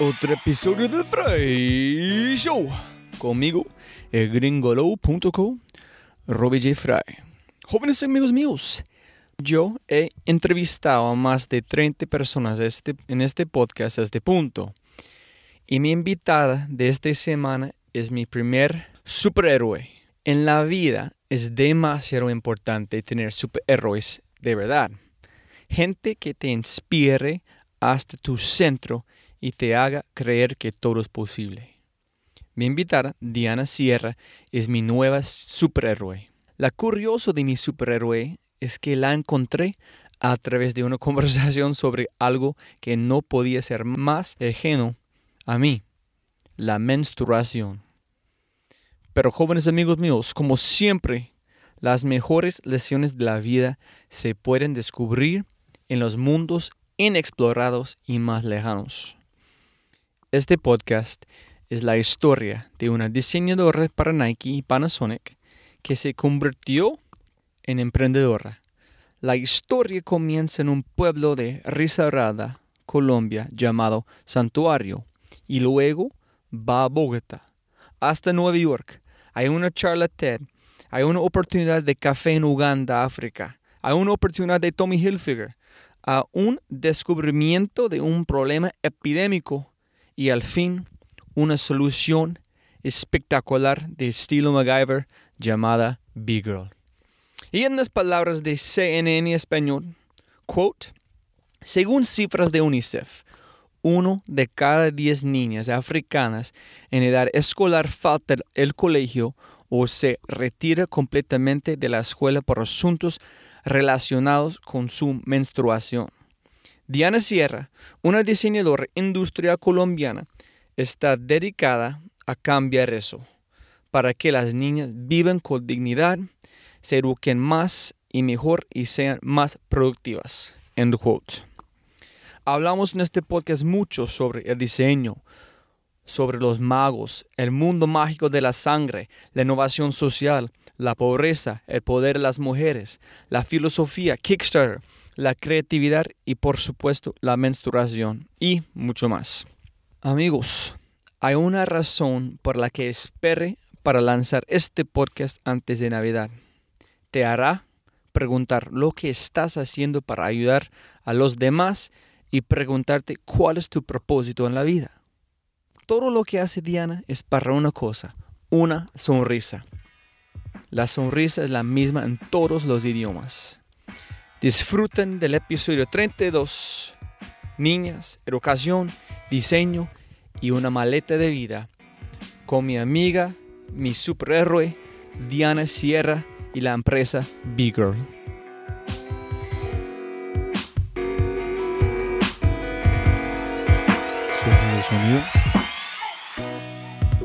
otro episodio de Fry Show. Conmigo, el gringolow.co, Robbie J. Fry. Jóvenes amigos míos, yo he entrevistado a más de 30 personas este, en este podcast a este punto. Y mi invitada de esta semana es mi primer superhéroe. En la vida es demasiado importante tener superhéroes de verdad. Gente que te inspire hasta tu centro y te haga creer que todo es posible. Mi invitada, Diana Sierra, es mi nueva superhéroe. La curioso de mi superhéroe es que la encontré a través de una conversación sobre algo que no podía ser más ajeno a mí, la menstruación. Pero jóvenes amigos míos, como siempre, las mejores lecciones de la vida se pueden descubrir en los mundos inexplorados y más lejanos. Este podcast es la historia de una diseñadora para Nike y Panasonic que se convirtió en emprendedora. La historia comienza en un pueblo de Risaralda, Colombia, llamado Santuario, y luego va a Bogotá, hasta Nueva York. Hay una charla TED, hay una oportunidad de café en Uganda, África, hay una oportunidad de Tommy Hilfiger, a un descubrimiento de un problema epidémico y al fin una solución espectacular de estilo MacGyver llamada Big Girl. Y en las palabras de CNN Español, según cifras de UNICEF, uno de cada diez niñas africanas en edad escolar falta el colegio o se retira completamente de la escuela por asuntos relacionados con su menstruación. Diana Sierra, una diseñadora industrial colombiana, está dedicada a cambiar eso, para que las niñas vivan con dignidad, se eduquen más y mejor y sean más productivas. End quote. Hablamos en este podcast mucho sobre el diseño, sobre los magos, el mundo mágico de la sangre, la innovación social, la pobreza, el poder de las mujeres, la filosofía, Kickstarter, la creatividad y por supuesto la menstruación y mucho más. Amigos, hay una razón por la que espere para lanzar este podcast antes de Navidad. Te hará preguntar lo que estás haciendo para ayudar a los demás y preguntarte cuál es tu propósito en la vida. Todo lo que hace Diana es para una cosa, una sonrisa. La sonrisa es la misma en todos los idiomas. Disfruten del episodio 32. Niñas, educación, diseño y una maleta de vida con mi amiga, mi superhéroe, Diana Sierra y la empresa Big Girl. Sonido, sonido.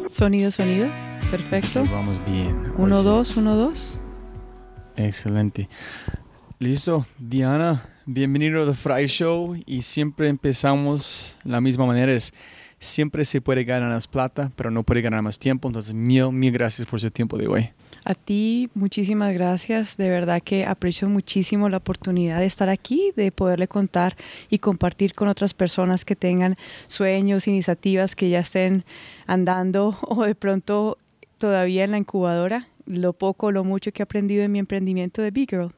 Sonido, sonido. Perfecto. Vamos bien. Uno, dos, uno, dos. Excelente. Listo, Diana, bienvenido a The Fry Show y siempre empezamos la misma manera. Es, siempre se puede ganar más plata, pero no puede ganar más tiempo. Entonces, mil, mil gracias por su tiempo de hoy. A ti, muchísimas gracias. De verdad que aprecio muchísimo la oportunidad de estar aquí, de poderle contar y compartir con otras personas que tengan sueños, iniciativas que ya estén andando o de pronto todavía en la incubadora, lo poco o lo mucho que he aprendido en mi emprendimiento de Big Girl.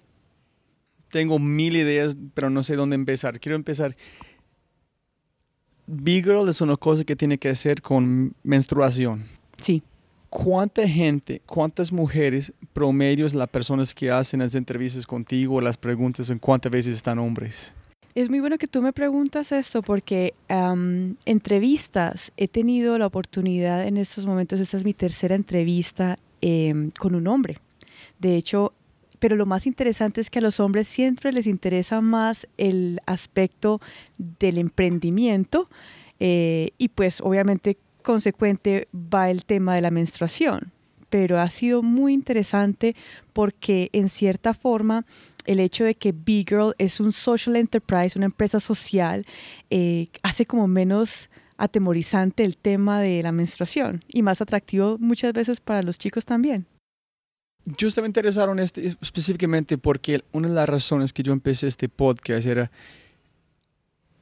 Tengo mil ideas, pero no sé dónde empezar. Quiero empezar. Big Girl es una cosa que tiene que hacer con menstruación. Sí. ¿Cuánta gente, cuántas mujeres promedios las personas que hacen las entrevistas contigo, las preguntas en cuántas veces están hombres? Es muy bueno que tú me preguntas esto porque um, entrevistas, he tenido la oportunidad en estos momentos, esta es mi tercera entrevista eh, con un hombre. De hecho, pero lo más interesante es que a los hombres siempre les interesa más el aspecto del emprendimiento eh, y pues obviamente consecuente va el tema de la menstruación. Pero ha sido muy interesante porque en cierta forma el hecho de que Big Girl es un social enterprise, una empresa social, eh, hace como menos atemorizante el tema de la menstruación y más atractivo muchas veces para los chicos también. Yo estaba interesado en este específicamente porque una de las razones que yo empecé este podcast era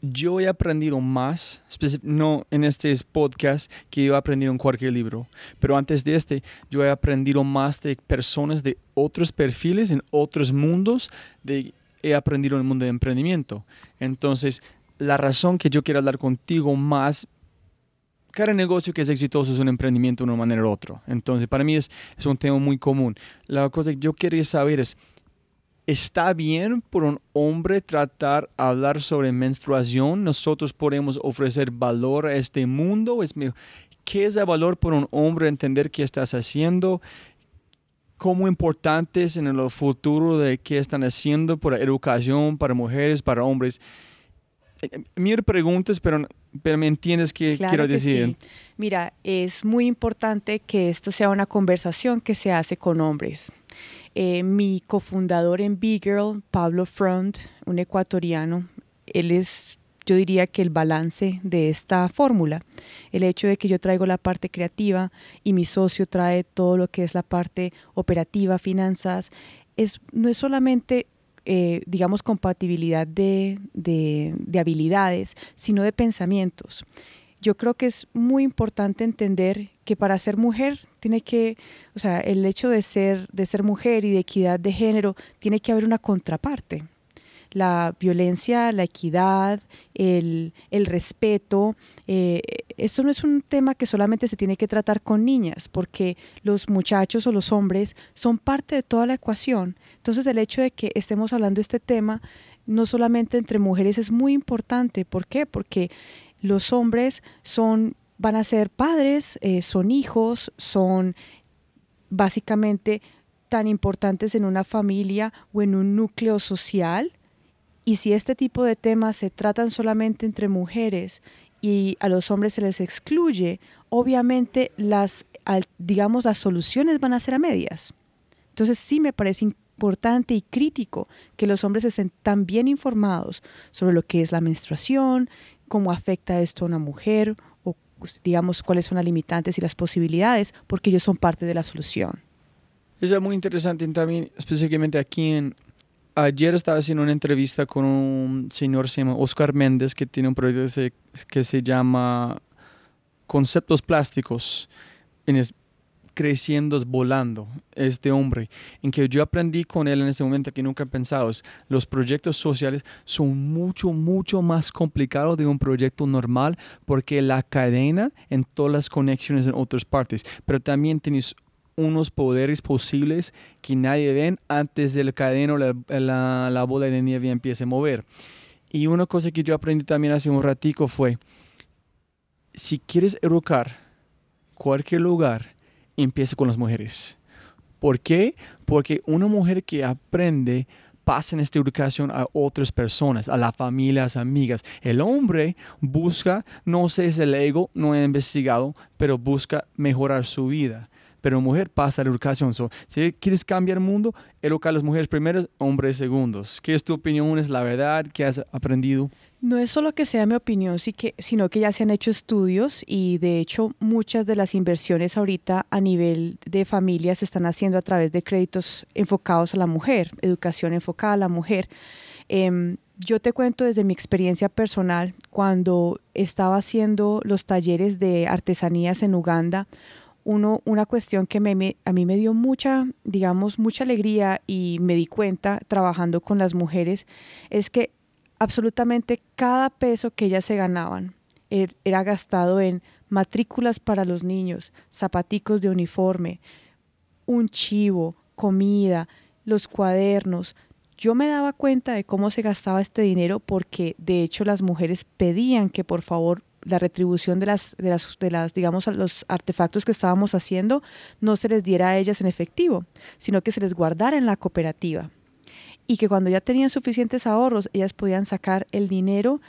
yo he aprendido más, no en este podcast que yo he aprendido en cualquier libro, pero antes de este yo he aprendido más de personas de otros perfiles, en otros mundos, de, he aprendido en el mundo de emprendimiento. Entonces, la razón que yo quiero hablar contigo más, cada negocio que es exitoso es un emprendimiento de una manera u otra. Entonces, para mí es, es un tema muy común. La cosa que yo quería saber es, ¿Está bien por un hombre tratar hablar sobre menstruación? ¿Nosotros podemos ofrecer valor a este mundo? ¿Qué es el valor por un hombre entender qué estás haciendo? ¿Cómo importante es en el futuro de qué están haciendo por educación para mujeres, para hombres? Mil preguntas, pero, pero me entiendes qué quiero decir. Sí. Mira, es muy importante que esto sea una conversación que se hace con hombres. Eh, mi cofundador en Big Girl, Pablo Front, un ecuatoriano, él es, yo diría que el balance de esta fórmula. El hecho de que yo traigo la parte creativa y mi socio trae todo lo que es la parte operativa, finanzas, es, no es solamente eh, digamos, compatibilidad de, de, de, habilidades, sino de pensamientos yo creo que es muy importante entender que para ser mujer tiene que, o sea, el hecho de ser, de ser mujer y de equidad de género, tiene que haber una contraparte. La violencia, la equidad, el, el respeto, eh, esto no es un tema que solamente se tiene que tratar con niñas, porque los muchachos o los hombres son parte de toda la ecuación. Entonces el hecho de que estemos hablando de este tema, no solamente entre mujeres, es muy importante. ¿Por qué? Porque los hombres son, van a ser padres, eh, son hijos, son básicamente tan importantes en una familia o en un núcleo social. Y si este tipo de temas se tratan solamente entre mujeres y a los hombres se les excluye, obviamente las, digamos, las soluciones van a ser a medias. Entonces sí me parece importante y crítico que los hombres estén tan bien informados sobre lo que es la menstruación, cómo afecta esto a una mujer o pues, digamos cuáles son las limitantes y las posibilidades, porque ellos son parte de la solución. Es muy interesante también, específicamente aquí en... Ayer estaba haciendo una entrevista con un señor, se llama Oscar Méndez, que tiene un proyecto que se llama Conceptos Plásticos. En, creciendo, volando, este hombre, en que yo aprendí con él en ese momento que nunca he pensado, es, los proyectos sociales son mucho, mucho más complicados de un proyecto normal porque la cadena en todas las conexiones en otras partes, pero también tienes unos poderes posibles que nadie ve antes del cadeno la, la, la bola de nieve empiece a mover. Y una cosa que yo aprendí también hace un ratico fue, si quieres educar cualquier lugar, empieza con las mujeres. ¿Por qué? Porque una mujer que aprende pasa en esta educación a otras personas, a la familia, a las amigas. El hombre busca, no sé, es el ego, no he investigado, pero busca mejorar su vida pero mujer pasa la educación. si quieres cambiar el mundo, educar a las mujeres primero, hombres segundos. ¿Qué es tu opinión? ¿Es la verdad? ¿Qué has aprendido? No es solo que sea mi opinión, sino que ya se han hecho estudios y de hecho muchas de las inversiones ahorita a nivel de familia se están haciendo a través de créditos enfocados a la mujer, educación enfocada a la mujer. Em, yo te cuento desde mi experiencia personal, cuando estaba haciendo los talleres de artesanías en Uganda, uno, una cuestión que me, a mí me dio mucha, digamos, mucha alegría y me di cuenta trabajando con las mujeres, es que absolutamente cada peso que ellas se ganaban er, era gastado en matrículas para los niños, zapaticos de uniforme, un chivo, comida, los cuadernos. Yo me daba cuenta de cómo se gastaba este dinero porque de hecho las mujeres pedían que por favor la retribución de las, de las, de las, digamos, los artefactos que estábamos haciendo no se les diera a ellas en efectivo, sino que se les guardara en la cooperativa. Y que cuando ya tenían suficientes ahorros, ellas podían sacar el dinero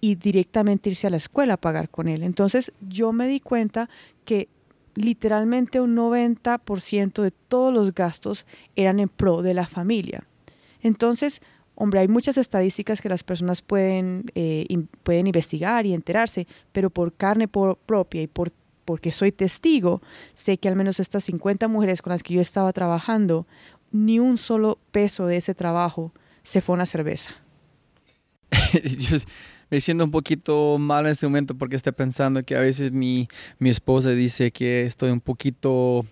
y directamente irse a la escuela a pagar con él. Entonces yo me di cuenta que literalmente un 90% de todos los gastos eran en pro de la familia. Entonces, Hombre, hay muchas estadísticas que las personas pueden, eh, pueden investigar y enterarse, pero por carne propia y por, porque soy testigo, sé que al menos estas 50 mujeres con las que yo estaba trabajando, ni un solo peso de ese trabajo se fue a una cerveza. yo me siento un poquito mal en este momento porque estoy pensando que a veces mi, mi esposa dice que estoy un poquito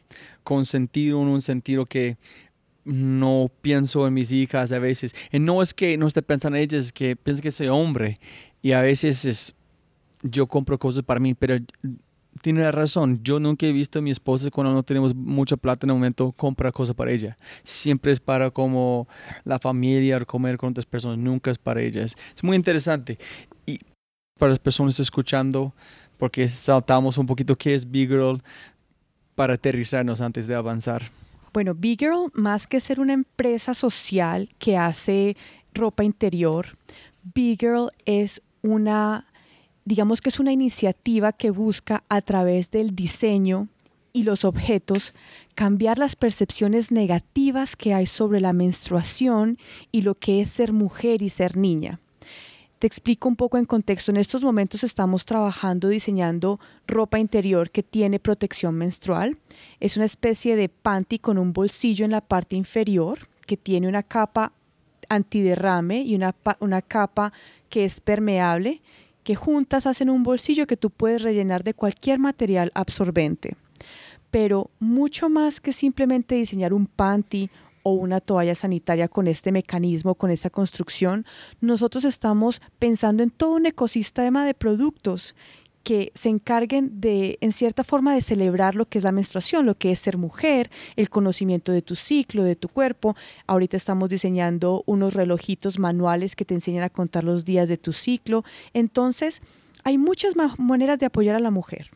consentido en un sentido que no pienso en mis hijas a veces. Y no es que no esté pensando en ellas, es que pienso que soy hombre. Y a veces es, yo compro cosas para mí, pero tiene la razón. Yo nunca he visto a mi esposa cuando no tenemos mucha plata en el momento comprar cosas para ella. Siempre es para como la familia o comer con otras personas. Nunca es para ellas. Es muy interesante. Y para las personas escuchando, porque saltamos un poquito qué es Big Girl para aterrizarnos antes de avanzar. Bueno, Big Girl, más que ser una empresa social que hace ropa interior, Big Girl es una, digamos que es una iniciativa que busca a través del diseño y los objetos cambiar las percepciones negativas que hay sobre la menstruación y lo que es ser mujer y ser niña. Te explico un poco en contexto. En estos momentos estamos trabajando diseñando ropa interior que tiene protección menstrual. Es una especie de panty con un bolsillo en la parte inferior que tiene una capa antiderrame y una, una capa que es permeable, que juntas hacen un bolsillo que tú puedes rellenar de cualquier material absorbente. Pero mucho más que simplemente diseñar un panty o una toalla sanitaria con este mecanismo, con esta construcción, nosotros estamos pensando en todo un ecosistema de productos que se encarguen de, en cierta forma, de celebrar lo que es la menstruación, lo que es ser mujer, el conocimiento de tu ciclo, de tu cuerpo. Ahorita estamos diseñando unos relojitos manuales que te enseñan a contar los días de tu ciclo. Entonces, hay muchas maneras de apoyar a la mujer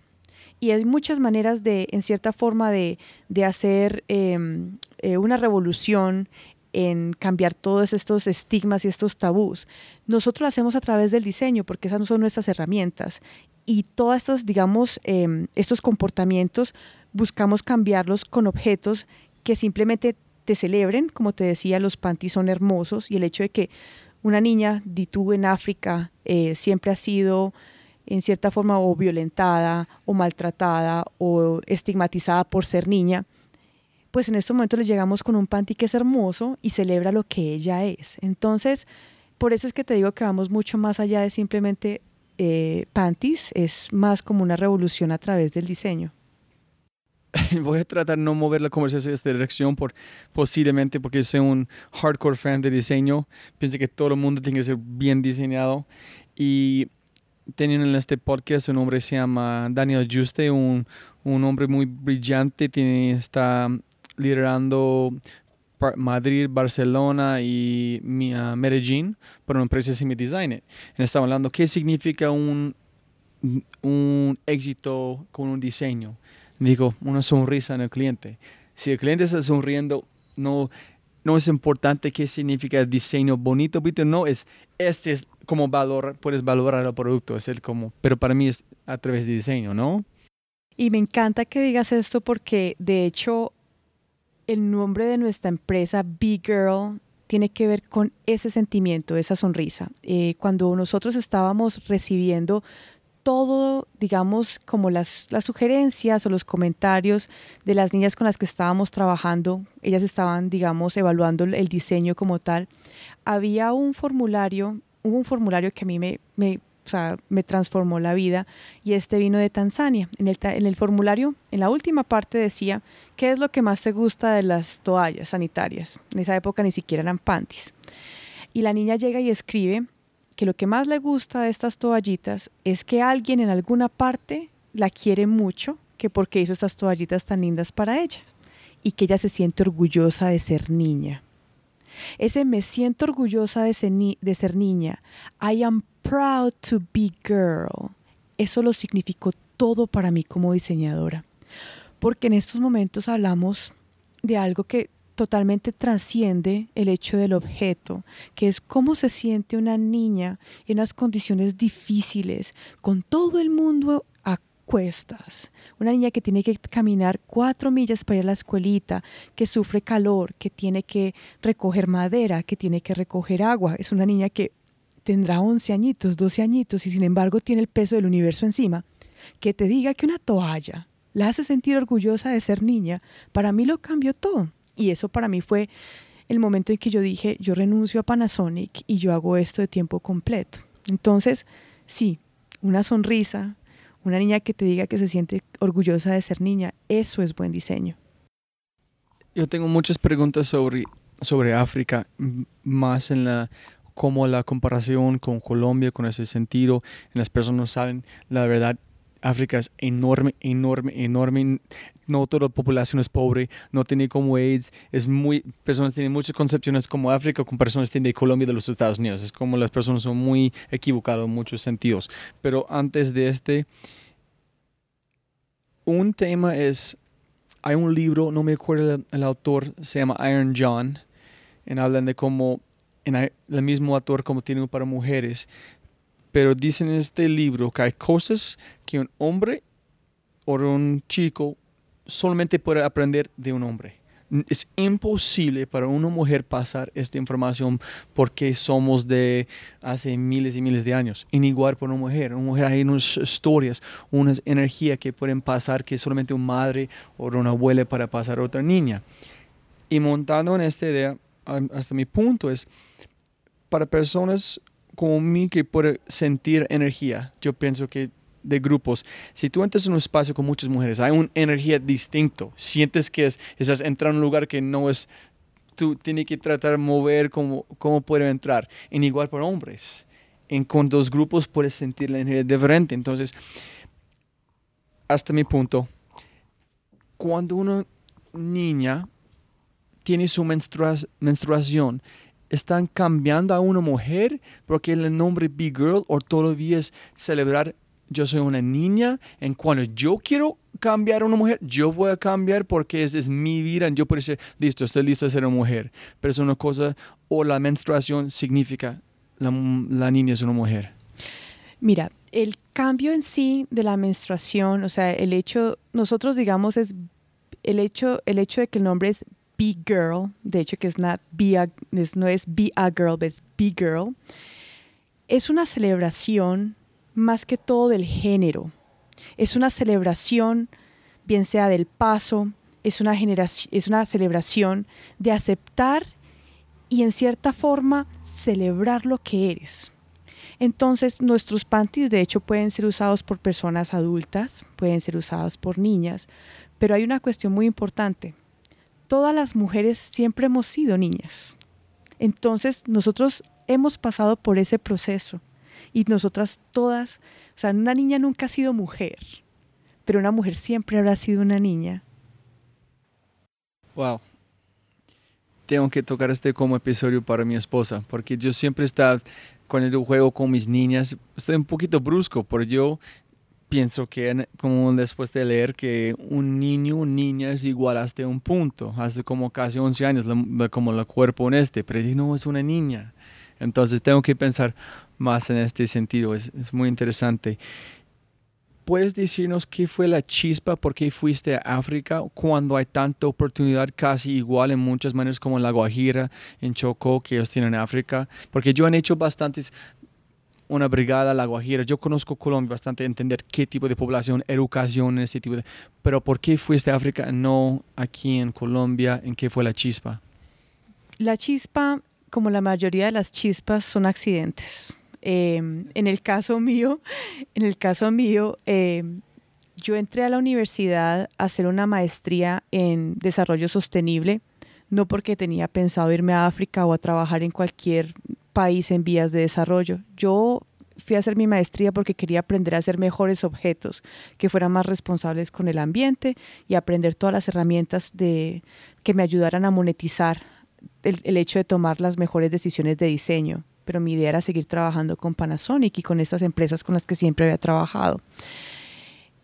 y hay muchas maneras de, en cierta forma, de, hacer em, eh, una revolución en cambiar todos estos estigmas y estos tabús. Nosotros lo hacemos a través del diseño, porque esas no son nuestras herramientas. Y todos estos, digamos, em, estos comportamientos buscamos cambiarlos con objetos que simplemente te celebren, como te decía, los panties son hermosos y el hecho de que una niña, di tú en África, eh, siempre ha sido en cierta forma o violentada o maltratada o estigmatizada por ser niña, pues en estos momentos le llegamos con un panty que es hermoso y celebra lo que ella es. Entonces, por eso es que te digo que vamos mucho más allá de simplemente eh, panties, es más como una revolución a través del diseño. voy a tratar no mover la conversación en esta dirección por, posiblemente porque soy un hardcore fan de diseño. Pienso que todo el mundo tiene que ser bien diseñado. Y teniendo en este podcast un hombre se llama Daniel Juste, un, un hombre muy brillante, tiene, está liderando Madrid, Barcelona y uh, Medellín por una empresa Semi Designer. Estamos hablando qué significa un, un éxito con un diseño digo, una sonrisa en el cliente. Si el cliente está sonriendo, no, no es importante qué significa diseño bonito, no es, este es como valor, puedes valorar el producto, es el como, pero para mí es a través de diseño, ¿no? Y me encanta que digas esto porque de hecho el nombre de nuestra empresa, Big Girl, tiene que ver con ese sentimiento, esa sonrisa. Eh, cuando nosotros estábamos recibiendo todo, digamos, como las, sugerencias o los comentarios de las niñas con las que estábamos trabajando, ellas estaban, digamos, evaluando el diseño como tal, había un formulario, un formulario que a mí me, me, me transformó la vida y este vino de Tanzania. En el, en el formulario, en la última parte decía, ¿qué es lo que más te gusta de las toallas sanitarias? En esa época ni siquiera eran panties. Y la niña llega y escribe que lo que más le gusta de estas toallitas es que alguien en alguna parte la quiere mucho, que porque hizo estas toallitas tan lindas para ella y que ella se siente orgullosa de ser niña. Ese me siento orgullosa de ser, de ser niña. I am proud to be girl. Eso lo significó todo para mí como diseñadora. Porque en estos momentos hablamos de algo que totalmente trasciende el hecho del objeto, que es cómo se siente una niña en unas condiciones difíciles, con todo el mundo a cuestas. Una niña que tiene que caminar cuatro millas para ir a la escuelita, que sufre calor, que tiene que recoger madera, que tiene que recoger agua. Es una niña que tendrá 11 añitos, 12 añitos y sin embargo tiene el peso del universo encima. Que te diga que una toalla la hace sentir orgullosa de ser niña, para mí lo cambió todo. Y eso para mí fue el momento en que yo dije, yo renuncio a Panasonic y yo hago esto de tiempo completo. Entonces, sí, una sonrisa, una niña que te diga que se siente orgullosa de ser niña, eso es buen diseño. Yo tengo muchas preguntas sobre, sobre África, más en la como la comparación con Colombia, con ese sentido, en las personas no saben, la verdad, África es enorme, enorme, enorme. No toda la población es pobre, no tiene como AIDS. Es muy, personas tienen muchas concepciones como África con personas tienen de Colombia de los Estados Unidos. Es como las personas son muy equivocadas en muchos sentidos. Pero antes de este, un tema es, hay un libro, no me acuerdo el, autor, se llama Iron John, en hablan de cómo en el mismo autor como tiene para mujeres, pero dicen en este libro que hay cosas que un hombre o un chico solamente puede aprender de un hombre. Es imposible para una mujer pasar esta información porque somos de hace miles y miles de años. igual para una mujer. Una mujer hay unas historias, unas energías que pueden pasar que solamente una madre o una abuela para pasar a otra niña. Y montando en esta idea, hasta mi punto es, para personas como mí que puede sentir energía. Yo pienso que de grupos, si tú entras en un espacio con muchas mujeres, hay una energía distinta. Sientes que es, estás entrando en un lugar que no es, tú tienes que tratar de mover cómo, cómo puede entrar. En igual para hombres. En, con dos grupos puedes sentir la energía diferente. Entonces, hasta mi punto, cuando una niña tiene su menstruación, están cambiando a una mujer porque el nombre Big Girl o todavía es celebrar yo soy una niña, en cuando yo quiero cambiar a una mujer, yo voy a cambiar porque es, mi vida, yo puedo decir, listo, estoy listo a ser una mujer, pero es una cosa, o la menstruación significa la, niña es una mujer. Mira, el cambio en sí de la menstruación, o sea, el hecho, nosotros digamos es el hecho, el hecho de que el nombre es Be Girl, de hecho que es, not be no es Be a Girl, es Be Girl, es una celebración más que todo del género. Es una celebración, bien sea del paso, es una, es una celebración de aceptar y en cierta forma celebrar lo que eres. Entonces nuestros panties de hecho pueden ser usados por personas adultas, pueden ser usados por niñas, pero hay una cuestión muy importante. Todas las mujeres siempre hemos sido niñas. Entonces nosotros hemos pasado por ese proceso y nosotras todas, o sea, una niña nunca ha sido mujer, pero una mujer siempre habrá sido una niña. Wow. Tengo que tocar este como episodio para mi esposa, porque yo siempre estaba con el juego con mis niñas, estoy un poquito brusco, pero yo pienso que como después de leer que un niño, una niña es igual hasta un punto, hace como casi 11 años, como el cuerpo en este, pero no es una niña. Entonces tengo que pensar más en este sentido, es, muy interesante. ¿Puedes decirnos qué fue la chispa, por qué fuiste a África cuando hay tanta oportunidad casi igual en muchas maneras como en La Guajira, en Chocó, que ellos tienen en África? Porque yo han hecho bastantes, una brigada La Guajira, yo conozco Colombia bastante, entender qué tipo de población, educación, ese tipo de... Pero ¿por qué fuiste a África, no aquí en Colombia? ¿En qué fue la chispa? La chispa, como la mayoría de las chispas, son accidentes Em, en el caso mío, en el caso mío, em, yo entré a la universidad a hacer una maestría en desarrollo sostenible, no porque tenía pensado irme a África o a trabajar en cualquier país en vías de desarrollo. Yo fui a hacer mi maestría porque quería aprender a hacer mejores objetos, que fueran más responsables con el ambiente y aprender todas las herramientas de, que me ayudaran a monetizar el hecho de tomar las mejores decisiones de diseño pero mi idea era seguir trabajando con Panasonic y con estas empresas con las que siempre había trabajado.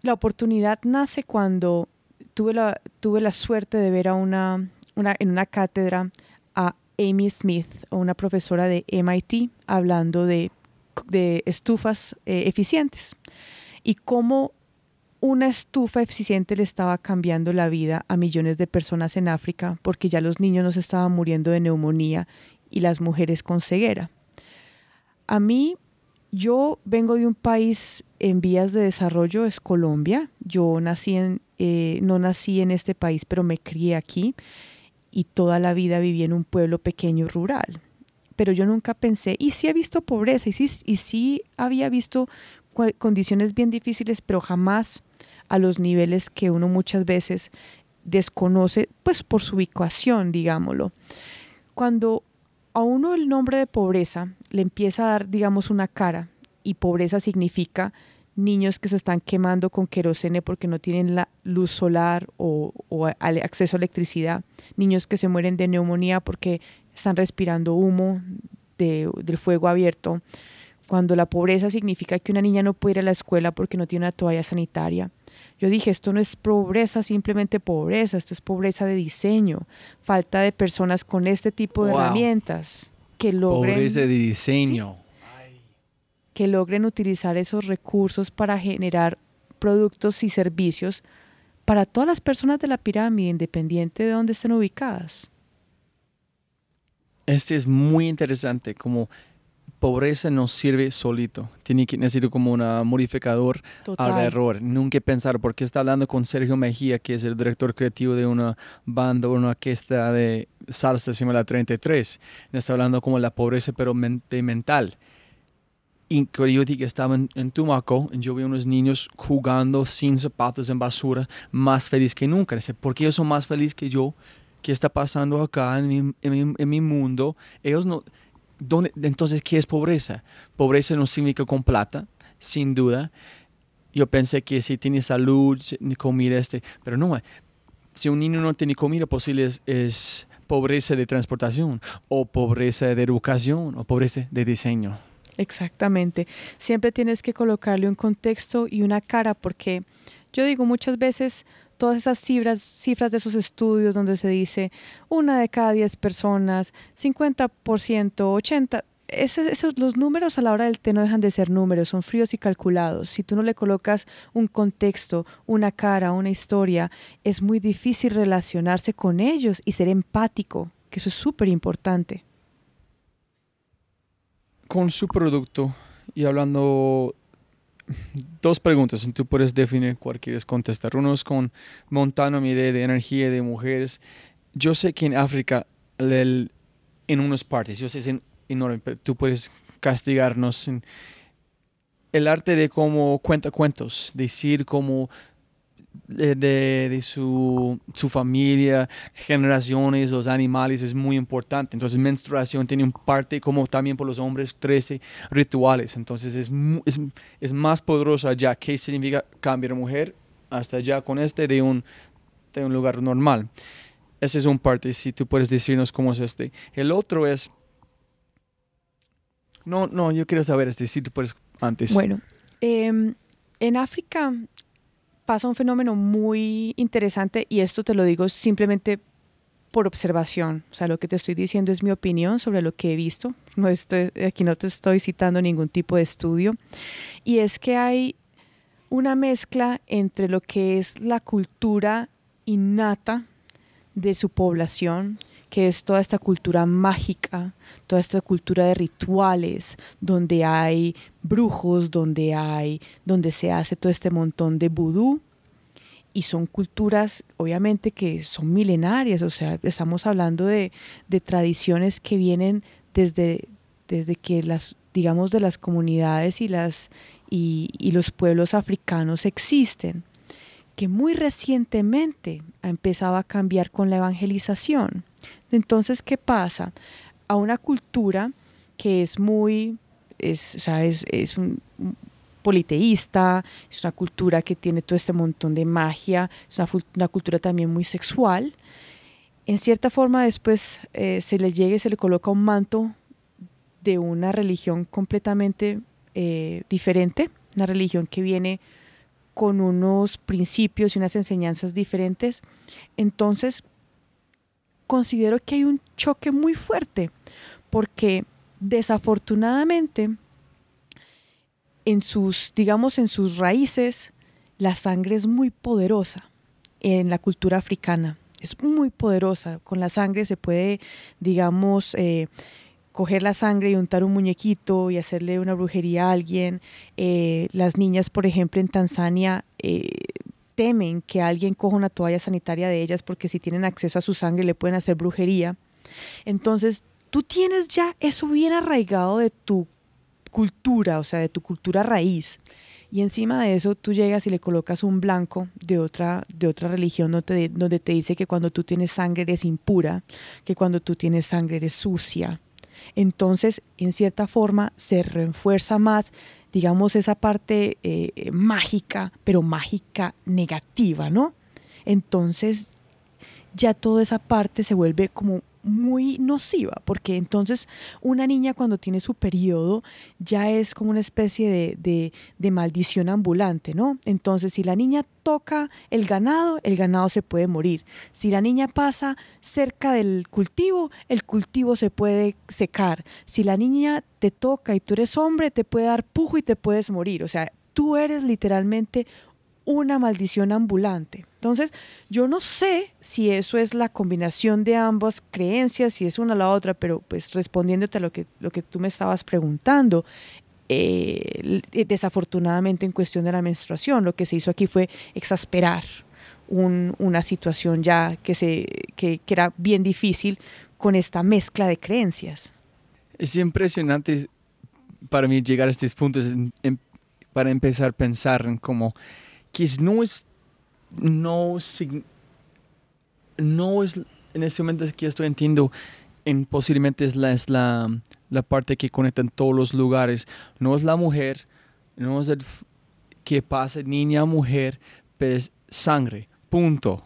La oportunidad nace cuando tuve la, tuve la suerte de ver a una, en una cátedra a Amy Smith, una profesora de MIT, hablando de, de estufas eh, eficientes y cómo una estufa eficiente le estaba cambiando la vida a millones de personas en África porque ya los niños no se estaban muriendo de neumonía y las mujeres con ceguera. A mí, yo vengo de un país en vías de desarrollo, es Colombia. Yo nací en, eh, no nací en este país, pero me crié aquí y toda la vida viví en un pueblo pequeño rural. Pero yo nunca pensé, y sí he visto pobreza, y sí, y sí había visto condiciones bien difíciles, pero jamás a los niveles que uno muchas veces desconoce, pues por su ubicación, digámoslo. Cuando a uno el nombre de pobreza le empieza a dar, digamos, una cara y pobreza significa niños que se están quemando con querosene porque no tienen la luz solar o, acceso a electricidad, niños que se mueren de neumonía porque están respirando humo del fuego abierto, cuando la pobreza significa que una niña no puede ir a la escuela porque no tiene una toalla sanitaria, yo dije, esto no es pobreza, simplemente pobreza, esto es pobreza de diseño, falta de personas con este tipo de herramientas que logren... Pobreza de diseño. que logren utilizar esos recursos para generar productos y servicios para todas las personas de la pirámide, independiente de dónde estén ubicadas. Este es muy interesante, como pobreza no sirve solito. Tiene que necesito como un modificador al error. Nunca pensar, porque está hablando con Sergio Mejía, que es el director creativo de una banda una orquesta de salsa, se llama la 33. Está hablando como la pobreza, pero mental. Y yo que estaba en, Tumaco, yo vi unos niños jugando sin zapatos en basura, más feliz que nunca. Dice, ¿por qué ellos son más felices que yo? ¿Qué está pasando acá en mi, en mi mundo? Ellos no entonces, ¿qué es pobreza? Pobreza no significa con plata, sin duda. Yo pensé que si tiene salud, comida, este, pero no. Si un niño no tiene comida, posible es pobreza de transportación, o pobreza de educación, o pobreza de diseño. Exactamente. Siempre tienes que colocarle un contexto y una cara, porque yo digo muchas veces, todas esas cifras, cifras de esos estudios donde se dice una de cada diez personas, 50%, 80%, esos, los números a la hora del té no dejan de ser números, son fríos y calculados. Si tú no le colocas un contexto, una cara, una historia, es muy difícil relacionarse con ellos y ser empático, que eso es súper importante. Con su producto y hablando dos preguntas, tú puedes definir cuál quieres contestar. Uno es con montando mi idea de energía de mujeres. Yo sé que en África, el, en unas partes, yo sé que enorme, tú puedes castigarnos en el arte de cómo cuenta cuentos, decir cómo de, de, su, su, familia, generaciones, los animales, es muy importante. Entonces, menstruación tiene un parte, como también por los hombres, 13 rituales. Entonces, es, es, es más poderosa ya que significa cambiar mujer hasta ya con este de un, de un lugar normal. Ese es un parte, si tú puedes decirnos cómo es este. El otro es, no, no, yo quiero saber este, si tú puedes antes. Bueno, em, en África pasa un fenómeno muy interesante y esto te lo digo simplemente por observación. O sea, lo que te estoy diciendo es mi opinión sobre lo que he visto. No estoy, aquí no te estoy citando ningún tipo de estudio. Y es que hay una mezcla entre lo que es la cultura innata de su población, que es toda esta cultura mágica, toda esta cultura de rituales, donde hay brujos, donde hay, donde se hace todo este montón de vudú. Y son culturas, obviamente, que son milenarias, o sea, estamos hablando de, tradiciones que vienen desde, desde que las, digamos, de las comunidades y, las, y, y los pueblos africanos existen que muy recientemente ha empezado a cambiar con la evangelización. Entonces, ¿qué pasa? A una cultura que es muy, es, o sea, es, es un, politeísta, es una cultura que tiene todo este montón de magia, es una, cultura también muy sexual. En cierta forma después eh, se le llega y se le coloca un manto de una religión completamente eh, diferente, una religión que viene con unos principios y unas enseñanzas diferentes. Entonces, considero que hay un choque muy fuerte, porque desafortunadamente en sus, digamos, en sus raíces, la sangre es muy poderosa en la cultura africana. Es muy poderosa. Con la sangre se puede, digamos, eh, coger la sangre y untar un muñequito y hacerle una brujería a alguien. Eh, las niñas, por ejemplo, en Tanzania eh, temen que alguien coja una toalla sanitaria de ellas porque si tienen acceso a su sangre le pueden hacer brujería. Entonces, tú tienes ya eso bien arraigado de tu cultura, o sea, de tu cultura raíz. Y encima de eso tú llegas y le colocas un blanco de otra, de otra religión donde te, dice que cuando tú tienes sangre eres impura, que cuando tú tienes sangre eres sucia. Entonces, en cierta forma, se refuerza más digamos, esa parte eh, mágica, pero mágica negativa, ¿no? Entonces ya toda esa parte se vuelve como muy nociva, porque entonces una niña cuando tiene su periodo ya es como una especie de, maldición ambulante, ¿no? Entonces si la niña toca el ganado, el ganado se puede morir. Si la niña pasa cerca del cultivo, el cultivo se puede secar. Si la niña te toca y tú eres hombre, te puede dar pujo y te puedes morir. O sea, tú eres literalmente una maldición ambulante. Entonces, yo no sé si eso es la combinación de ambas creencias, si es una o la otra, pero pues respondiéndote a lo que, lo que tú me estabas preguntando, eh, desafortunadamente en cuestión de la menstruación, lo que se hizo aquí fue exasperar una situación ya que, se, que, era bien difícil con esta mezcla de creencias. Es impresionante para mí llegar a estos puntos para empezar a pensar en cómo que no es, no, no es en este momento que estoy entiendo, en posiblemente es la, es la, la parte que conecta en todos los lugares. No es la mujer, no es el que pasa niña a mujer, pero es sangre, punto.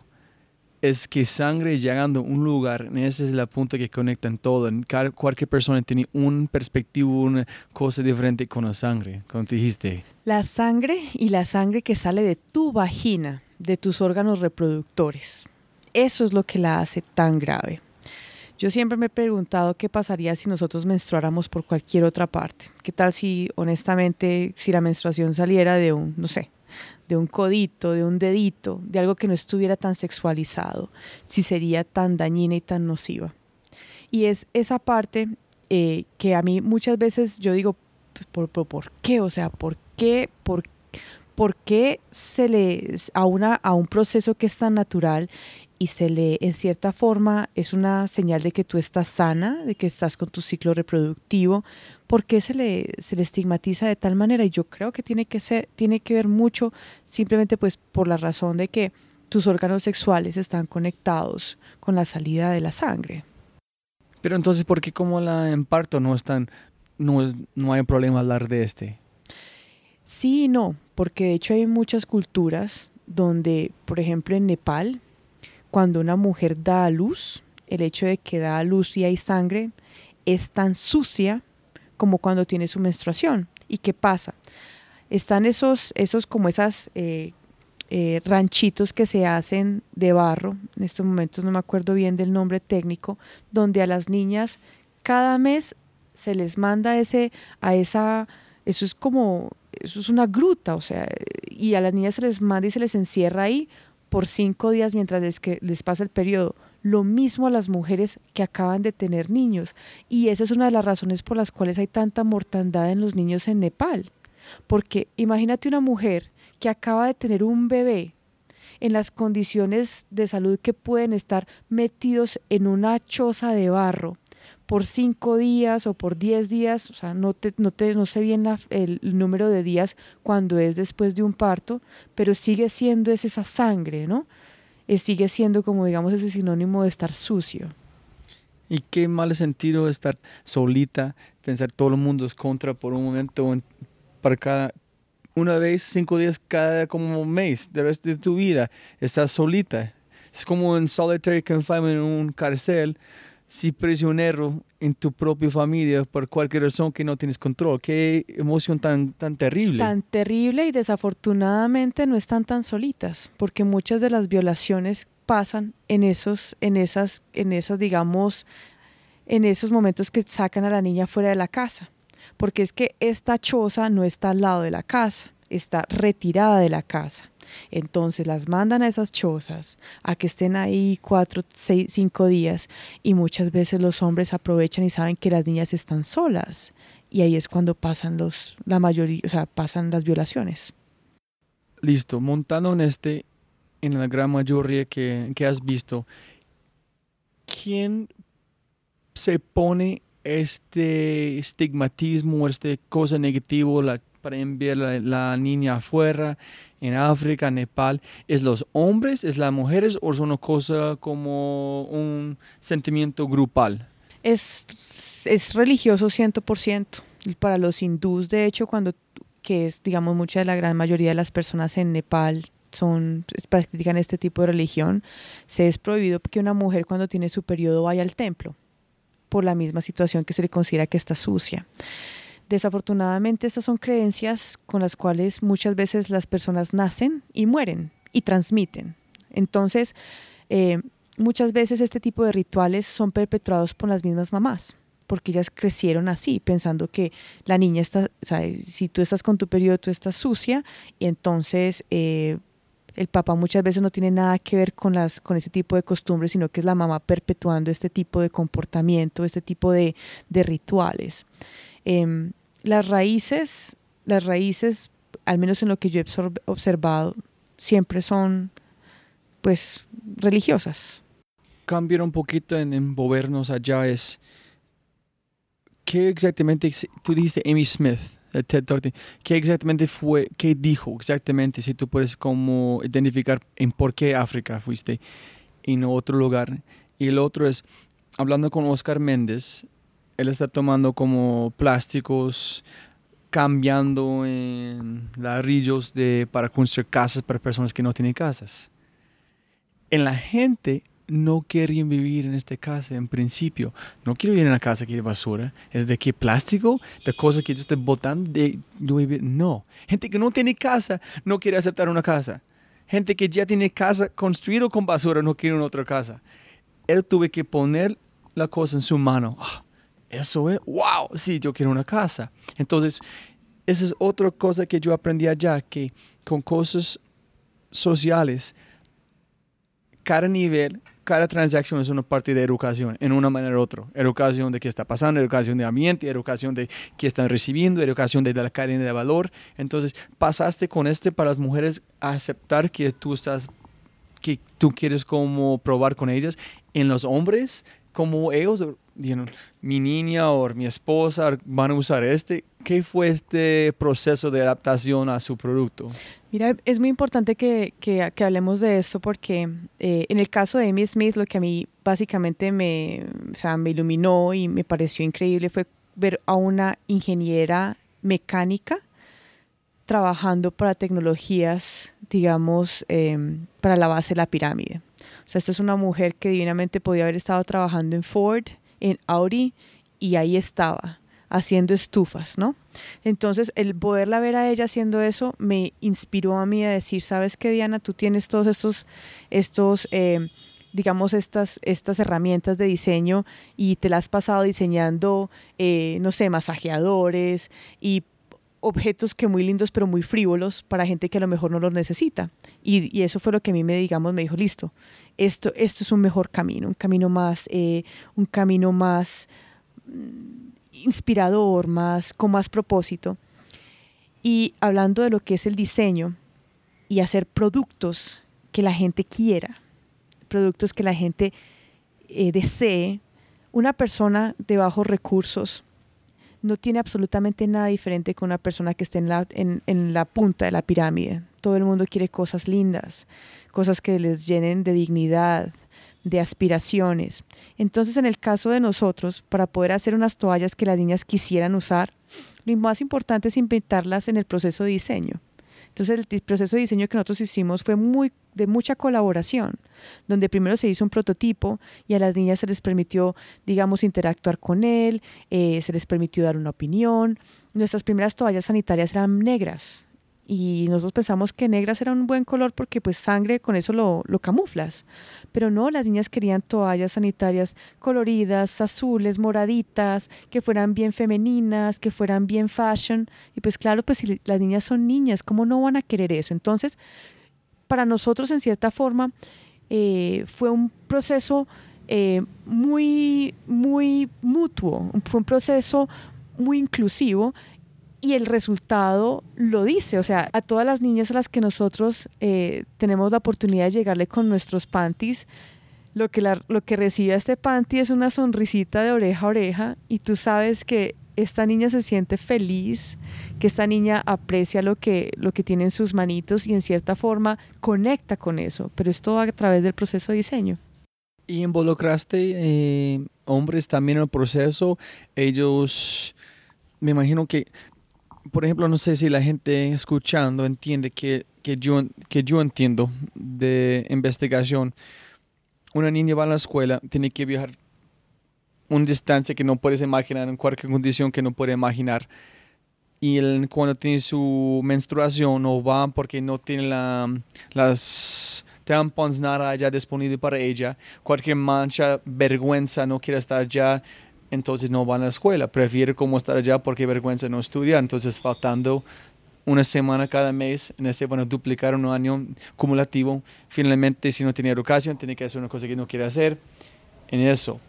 Es que sangre llegando a un lugar, esa es la punta que conecta en todo. Cualquier persona tiene un perspectiva, una cosa diferente con la sangre, como dijiste. La sangre y la sangre que sale de tu vagina, de tus órganos reproductores. Eso es lo que la hace tan grave. Yo siempre me he preguntado qué pasaría si nosotros menstruáramos por cualquier otra parte. ¿Qué tal si, honestamente, si la menstruación saliera de un, no sé, de un codito, de un dedito, de algo que no estuviera tan sexualizado, si sería tan dañina y tan nociva? Y es esa parte eh, que a mí muchas veces yo digo, ¿por, por, por qué? O sea, ¿por qué? ¿Por? ¿Por qué se le a una a un proceso que es tan natural y se le en cierta forma es una señal de que tú estás sana, de que estás con tu ciclo reproductivo, ¿por qué se le se le estigmatiza de tal manera? Y yo creo que tiene que ser tiene que ver mucho simplemente pues por la razón de que tus órganos sexuales están conectados con la salida de la sangre. Pero entonces, ¿por qué como la en parto no están no, no hay problema hablar de este? Sí y no, porque de hecho hay muchas culturas donde, por ejemplo, en Nepal, cuando una mujer da a luz, el hecho de que da a luz y hay sangre es tan sucia como cuando tiene su menstruación. ¿Y qué pasa? Están esos, esos como esas eh, eh, ranchitos que se hacen de barro, en estos momentos no me acuerdo bien del nombre técnico, donde a las niñas cada mes se les manda ese, a esa, eso es como eso es una gruta, o sea, y a las niñas se les manda y se les encierra ahí por cinco días mientras les, que les pasa el periodo. Lo mismo a las mujeres que acaban de tener niños. Y esa es una de las razones por las cuales hay tanta mortandad en los niños en Nepal. Porque imagínate una mujer que acaba de tener un bebé en las condiciones de salud que pueden estar metidos en una choza de barro por cinco días o por diez días, o sea, no, te, no, te, no sé bien el número de días cuando es después de un parto, pero sigue siendo es esa sangre, ¿no? Es, sigue siendo como digamos ese sinónimo de estar sucio. Y qué mal sentido estar solita, pensar todo el mundo es contra por un momento, para cada, una vez, cinco días cada como mes del resto de tu vida, estás solita. Es como en solitary confinement en un cárcel, si prisionero en tu propia familia por cualquier razón que no tienes control. Qué emoción tan, tan terrible. Tan terrible y desafortunadamente no están tan solitas, porque muchas de las violaciones pasan en esos, en esas, en esas, digamos, en esos momentos que sacan a la niña fuera de la casa. Porque es que esta choza no está al lado de la casa, está retirada de la casa. Entonces las mandan a esas chozas a que estén ahí cuatro, seis, cinco días y muchas veces los hombres aprovechan y saben que las niñas están solas y ahí es cuando pasan los, la mayoría, o sea, pasan las violaciones. Listo, montando en este, en la gran mayoría que, que has visto, ¿quién se pone este estigmatismo, este cosa negativo la, para enviar la, la niña afuera? En África, Nepal, ¿es los hombres, es las mujeres o es una cosa como un sentimiento grupal? Es, es religioso 100%. Y para los hindús, de hecho, cuando que es, digamos, mucha de la gran mayoría de las personas en Nepal son practican este tipo de religión, se es prohibido que una mujer cuando tiene su periodo vaya al templo por la misma situación que se le considera que está sucia. Desafortunadamente estas son creencias con las cuales muchas veces las personas nacen y mueren y transmiten. Entonces, eh, muchas veces este tipo de rituales son perpetuados por las mismas mamás porque ellas crecieron así, pensando que la niña está, si tú estás con tu periodo, tú estás sucia, y entonces eh, el papá muchas veces no tiene nada que ver con, ese tipo de costumbres, sino que es la mamá perpetuando este tipo de comportamiento, este tipo de rituales. Em, las raíces, las raíces, al menos en lo que yo he observado, siempre son, pues, religiosas. Cambiar un poquito en envolvernos allá es, ¿qué exactamente, tú dijiste Amy Smith, el TED Talk, ¿qué exactamente fue, qué dijo exactamente, si tú puedes como identificar en por qué África fuiste en otro lugar? Y el otro es, hablando con Oscar Méndez, él está tomando como plásticos, cambiando en ladrillos de, para construir casas para personas que no tienen casas. En la gente no quieren vivir en esta casa en principio. No quiero vivir en una casa que de basura. Es de que plástico, de cosas que yo estoy botando, de vivir. No. Gente que no tiene casa no quiere aceptar una casa. Gente que ya tiene casa construida con basura no quiere una otra casa. Él tuve que poner la cosa en su mano. Ah, eso es, wow, sí, yo quiero una casa. Entonces, esa es otra cosa que yo aprendí allá, que con cosas sociales, cada nivel, cada transacción es una parte de educación, en una manera u otra. Educación de qué está pasando, educación de ambiente, educación de qué están recibiendo, educación de la cadena de valor. Entonces, pasaste con este para las mujeres a aceptar que tú estás, que tú quieres como probar con ellas. En los hombres, como ellos mi niña o mi esposa van a usar este. ¿Qué fue este proceso de adaptación a su producto? Mira, es muy importante que, que, hablemos de esto porque eh, en el caso de Amy Smith, lo que a mí básicamente me, o sea, me iluminó y me pareció increíble fue ver a una ingeniera mecánica trabajando para tecnologías, digamos, em, para la base de la pirámide. O sea, esta es una mujer que divinamente podía haber estado trabajando en Ford, en Audi y ahí estaba haciendo estufas, ¿no? Entonces, el poderla ver a ella haciendo eso me inspiró a mí a decir, ¿sabes qué, Diana? Tú tienes todos estos, estos eh, digamos, estas, estas herramientas de diseño y te las has pasado diseñando, eh, no sé, masajeadores y objetos que muy lindos pero muy frívolos para gente que a lo mejor no los necesita. Y, eso fue lo que a mí me, digamos, me dijo, listo, esto, esto es un mejor camino, un camino más, eh, un camino más mm, inspirador, más, con más propósito. Y hablando de lo que es el diseño y hacer productos que la gente quiera, productos que la gente eh, desee, una persona de bajos recursos no tiene absolutamente nada diferente con una persona que esté en la, en la punta de la pirámide. Todo el mundo quiere cosas lindas, cosas que les llenen de dignidad, de aspiraciones. Entonces, en el caso de nosotros, para poder hacer unas toallas que las niñas quisieran usar, lo más importante es inventarlas en el proceso de diseño. Entonces, el proceso de diseño que nosotros hicimos fue muy de mucha colaboración, donde primero se hizo un prototipo y a las niñas se les permitió, digamos, interactuar con él, eh, se les permitió dar una opinión. Nuestras primeras toallas sanitarias eran negras, y nosotros pensamos que negras era un buen color porque pues sangre con eso lo, lo, camuflas. Pero no, las niñas querían toallas sanitarias coloridas, azules, moraditas, que fueran bien femeninas, que fueran bien fashion. Y pues claro, pues si las niñas son niñas, ¿cómo no van a querer eso? Entonces, para nosotros en cierta forma eh, fue un proceso eh, muy, muy mutuo, fue un proceso muy inclusivo y el resultado lo dice, o sea, a todas las niñas a las que nosotros eh, tenemos la oportunidad de llegarle con nuestros panties, lo que, lo que recibe este panty es una sonrisita de oreja a oreja y tú sabes que esta niña se siente feliz, que esta niña aprecia lo que, lo que tiene en sus manitos y en cierta forma conecta con eso, pero es todo a través del proceso de diseño. ¿Y involucraste eh, hombres también en el proceso? Ellos, me imagino que por ejemplo, no sé si la gente escuchando entiende que, que, yo, que yo entiendo de investigación. Una niña va a la escuela, tiene que viajar una distancia que no puedes imaginar, en cualquier condición que no puede imaginar. Y cuando tiene su menstruación no va porque no tiene la, las tampons, nada ya disponible para ella. Cualquier mancha, vergüenza, no quiere estar ya entonces no van a la escuela. Prefiere como estar allá porque vergüenza no estudiar. Entonces faltando una semana cada mes, en este van duplicar un año acumulativo. Finalmente, si no tiene educación, tiene que hacer una cosa que no quiere hacer en eso.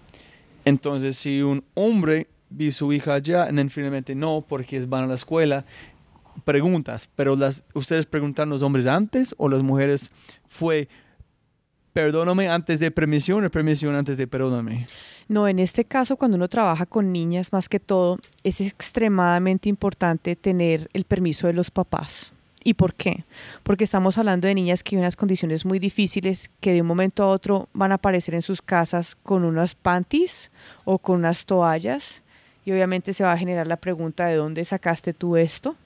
Entonces, si un hombre vi su hija allá, y finalmente no, porque van a la escuela, preguntas, pero las, ustedes preguntan los hombres antes o las mujeres fue perdóname antes de permisión o permisión antes de perdóname? No, en este caso, cuando uno trabaja con niñas, más que todo, es extremadamente importante tener el permiso de los papás. ¿Y por qué? Porque estamos hablando de niñas que en unas condiciones muy difíciles, que de un momento a otro van a aparecer en sus casas con unas panties o con unas toallas. Y obviamente se va a generar la pregunta de dónde sacaste tú esto.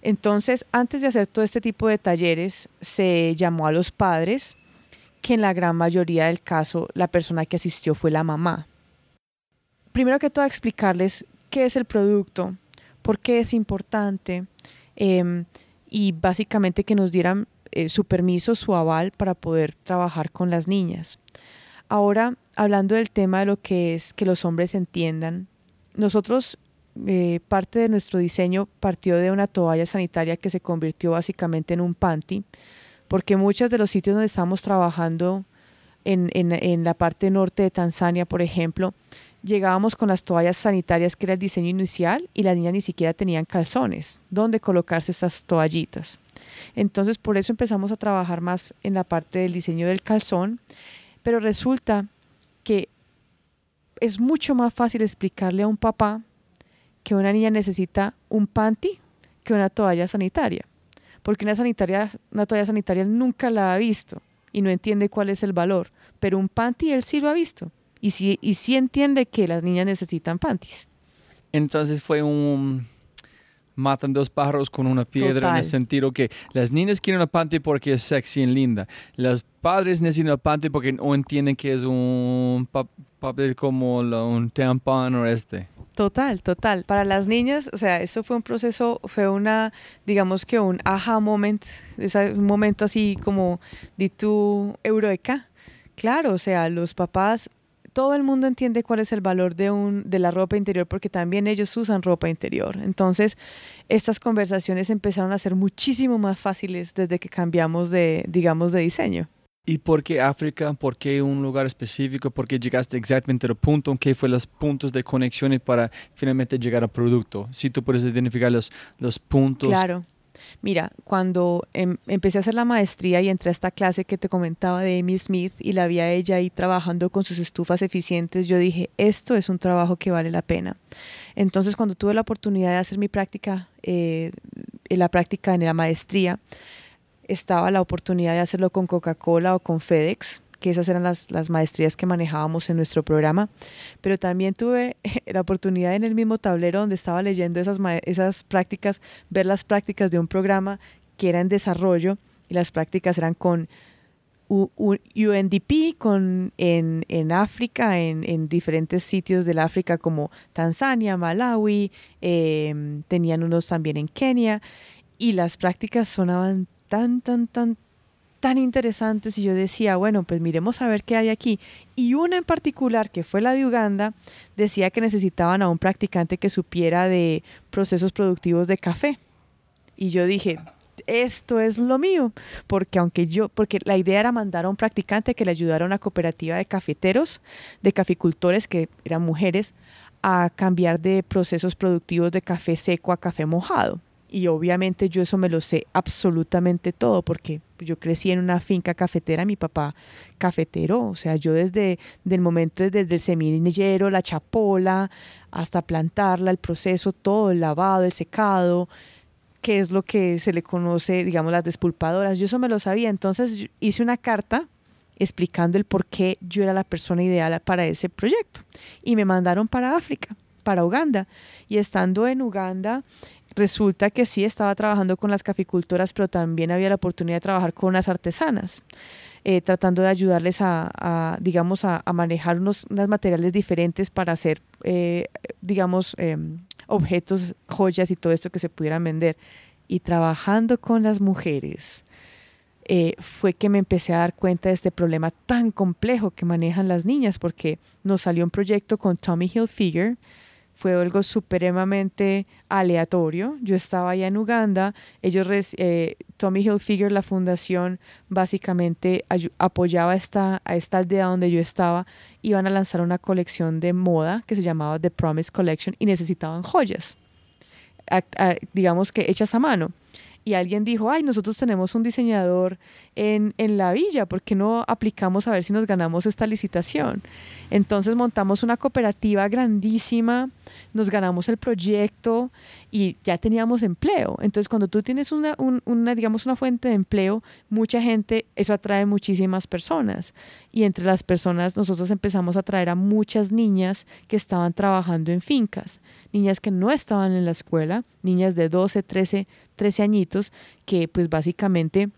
Entonces, antes de hacer todo este tipo de talleres, se llamó a los padres que en la gran mayoría del caso la persona que asistió fue la mamá. Primero que todo explicarles qué es el producto, por qué es importante em, y básicamente que nos dieran eh, su permiso, su aval para poder trabajar con las niñas. ahora hablando del tema de lo que es que los hombres entiendan, nosotros eh, parte de nuestro diseño partió de una toalla sanitaria que se convirtió básicamente en un panty, porque muchos de los sitios donde estamos trabajando en, en, la parte norte de Tanzania, por ejemplo, llegábamos con las toallas sanitarias que era el diseño inicial y las niñas ni siquiera tenían calzones donde colocarse estas toallitas. Entonces por eso empezamos a trabajar más en la parte del diseño del calzón, pero resulta que es mucho más fácil explicarle a un papá que una niña necesita un panty que una toalla sanitaria, porque una, sanitaria, una toalla sanitaria nunca la ha visto y no entiende cuál es el valor, pero un panty él sí lo ha visto y sí, y sí entiende que las niñas necesitan panties. Entonces fue un matan dos pájaros con una piedra en el sentido que las niñas quieren una panty porque es sexy y linda. Los padres necesitan una panty porque no entienden que es un papel como un tampón o este. Total, total. Para las niñas, o sea, eso fue un proceso, fue una, digamos que un aha moment, un momento así como de tu eureka. Claro, o sea, los papás, todo el mundo entiende cuál es el valor de, un, de la ropa interior porque también ellos usan ropa interior. Entonces, estas conversaciones empezaron a ser muchísimo más fáciles desde que cambiamos de, digamos, de diseño. ¿Y por qué África? ¿Por qué un lugar específico? ¿Por qué llegaste exactamente al punto? ¿Qué fue los puntos de conexión para finalmente llegar al producto? Si tú puedes identificar los, los puntos. Claro. Mira, cuando em, empecé a hacer la maestría y entré a esta clase que te comentaba de Amy Smith y la vi a ella ahí trabajando con sus estufas eficientes, yo dije, esto es un trabajo que vale la pena. Entonces, cuando tuve la oportunidad de hacer mi práctica, eh, la práctica en la maestría, estaba la oportunidad de hacerlo con Coca-Cola o con FedEx, que esas eran las, las, maestrías que manejábamos en nuestro programa, pero también tuve la oportunidad en el mismo tablero donde estaba leyendo esas, esas prácticas, ver las prácticas de un programa que era en desarrollo y las prácticas eran con UNDP con, en, en África, en, en, diferentes sitios del África como Tanzania, Malawi, em, tenían unos también en Kenia y las prácticas sonaban tan, tan, tan, tan interesantes y yo decía, bueno, pues miremos a ver qué hay aquí. Y una en particular, que fue la de Uganda, decía que necesitaban a un practicante que supiera de procesos productivos de café. Y yo dije, esto es lo mío, porque aunque yo, porque la idea era mandar a un practicante que le ayudara a una cooperativa de cafeteros, de caficultores que eran mujeres, a cambiar de procesos productivos de café seco a café mojado y obviamente yo eso me lo sé absolutamente todo porque yo crecí en una finca cafetera, mi papá cafetero, o sea, yo desde el momento desde el semillero, la chapola, hasta plantarla, el proceso, todo, el lavado, el secado, qué es lo que se le conoce, digamos, las despulpadoras, yo eso me lo sabía, entonces hice una carta explicando el por qué yo era la persona ideal para ese proyecto y me mandaron para África para Uganda. Y estando en Uganda, resulta que sí estaba trabajando con las caficultoras, pero también había la oportunidad de trabajar con las artesanas. Eh, tratando de ayudarles a, digamos, a, manejar unos, materiales diferentes para hacer, eh, digamos, em, objetos, joyas y todo esto que se pudieran vender. Y trabajando con las mujeres, eh, fue que me empecé a dar cuenta de este problema tan complejo que manejan las niñas, porque nos salió un proyecto con Tommy Hilfiger, fue algo supremamente aleatorio. Yo estaba allá en Uganda, ellos, eh, Tommy Hilfiger, la fundación, básicamente apoyaba esta, a esta aldea donde yo estaba, iban a lanzar una colección de moda que se llamaba The Promise Collection y necesitaban joyas, digamos que hechas a mano y alguien dijo, ay, nosotros tenemos un diseñador en, en, la villa, ¿por qué no aplicamos a ver si nos ganamos esta licitación? Entonces montamos una cooperativa grandísima, nos ganamos el proyecto y ya teníamos empleo. Entonces cuando tú tienes una, una, digamos, una fuente de empleo, mucha gente, eso atrae muchísimas personas. Y entre las personas nosotros empezamos a traer a muchas niñas que estaban trabajando en fincas, niñas que no estaban en la escuela, niñas de 12, 13, 13 añitos, que pues básicamente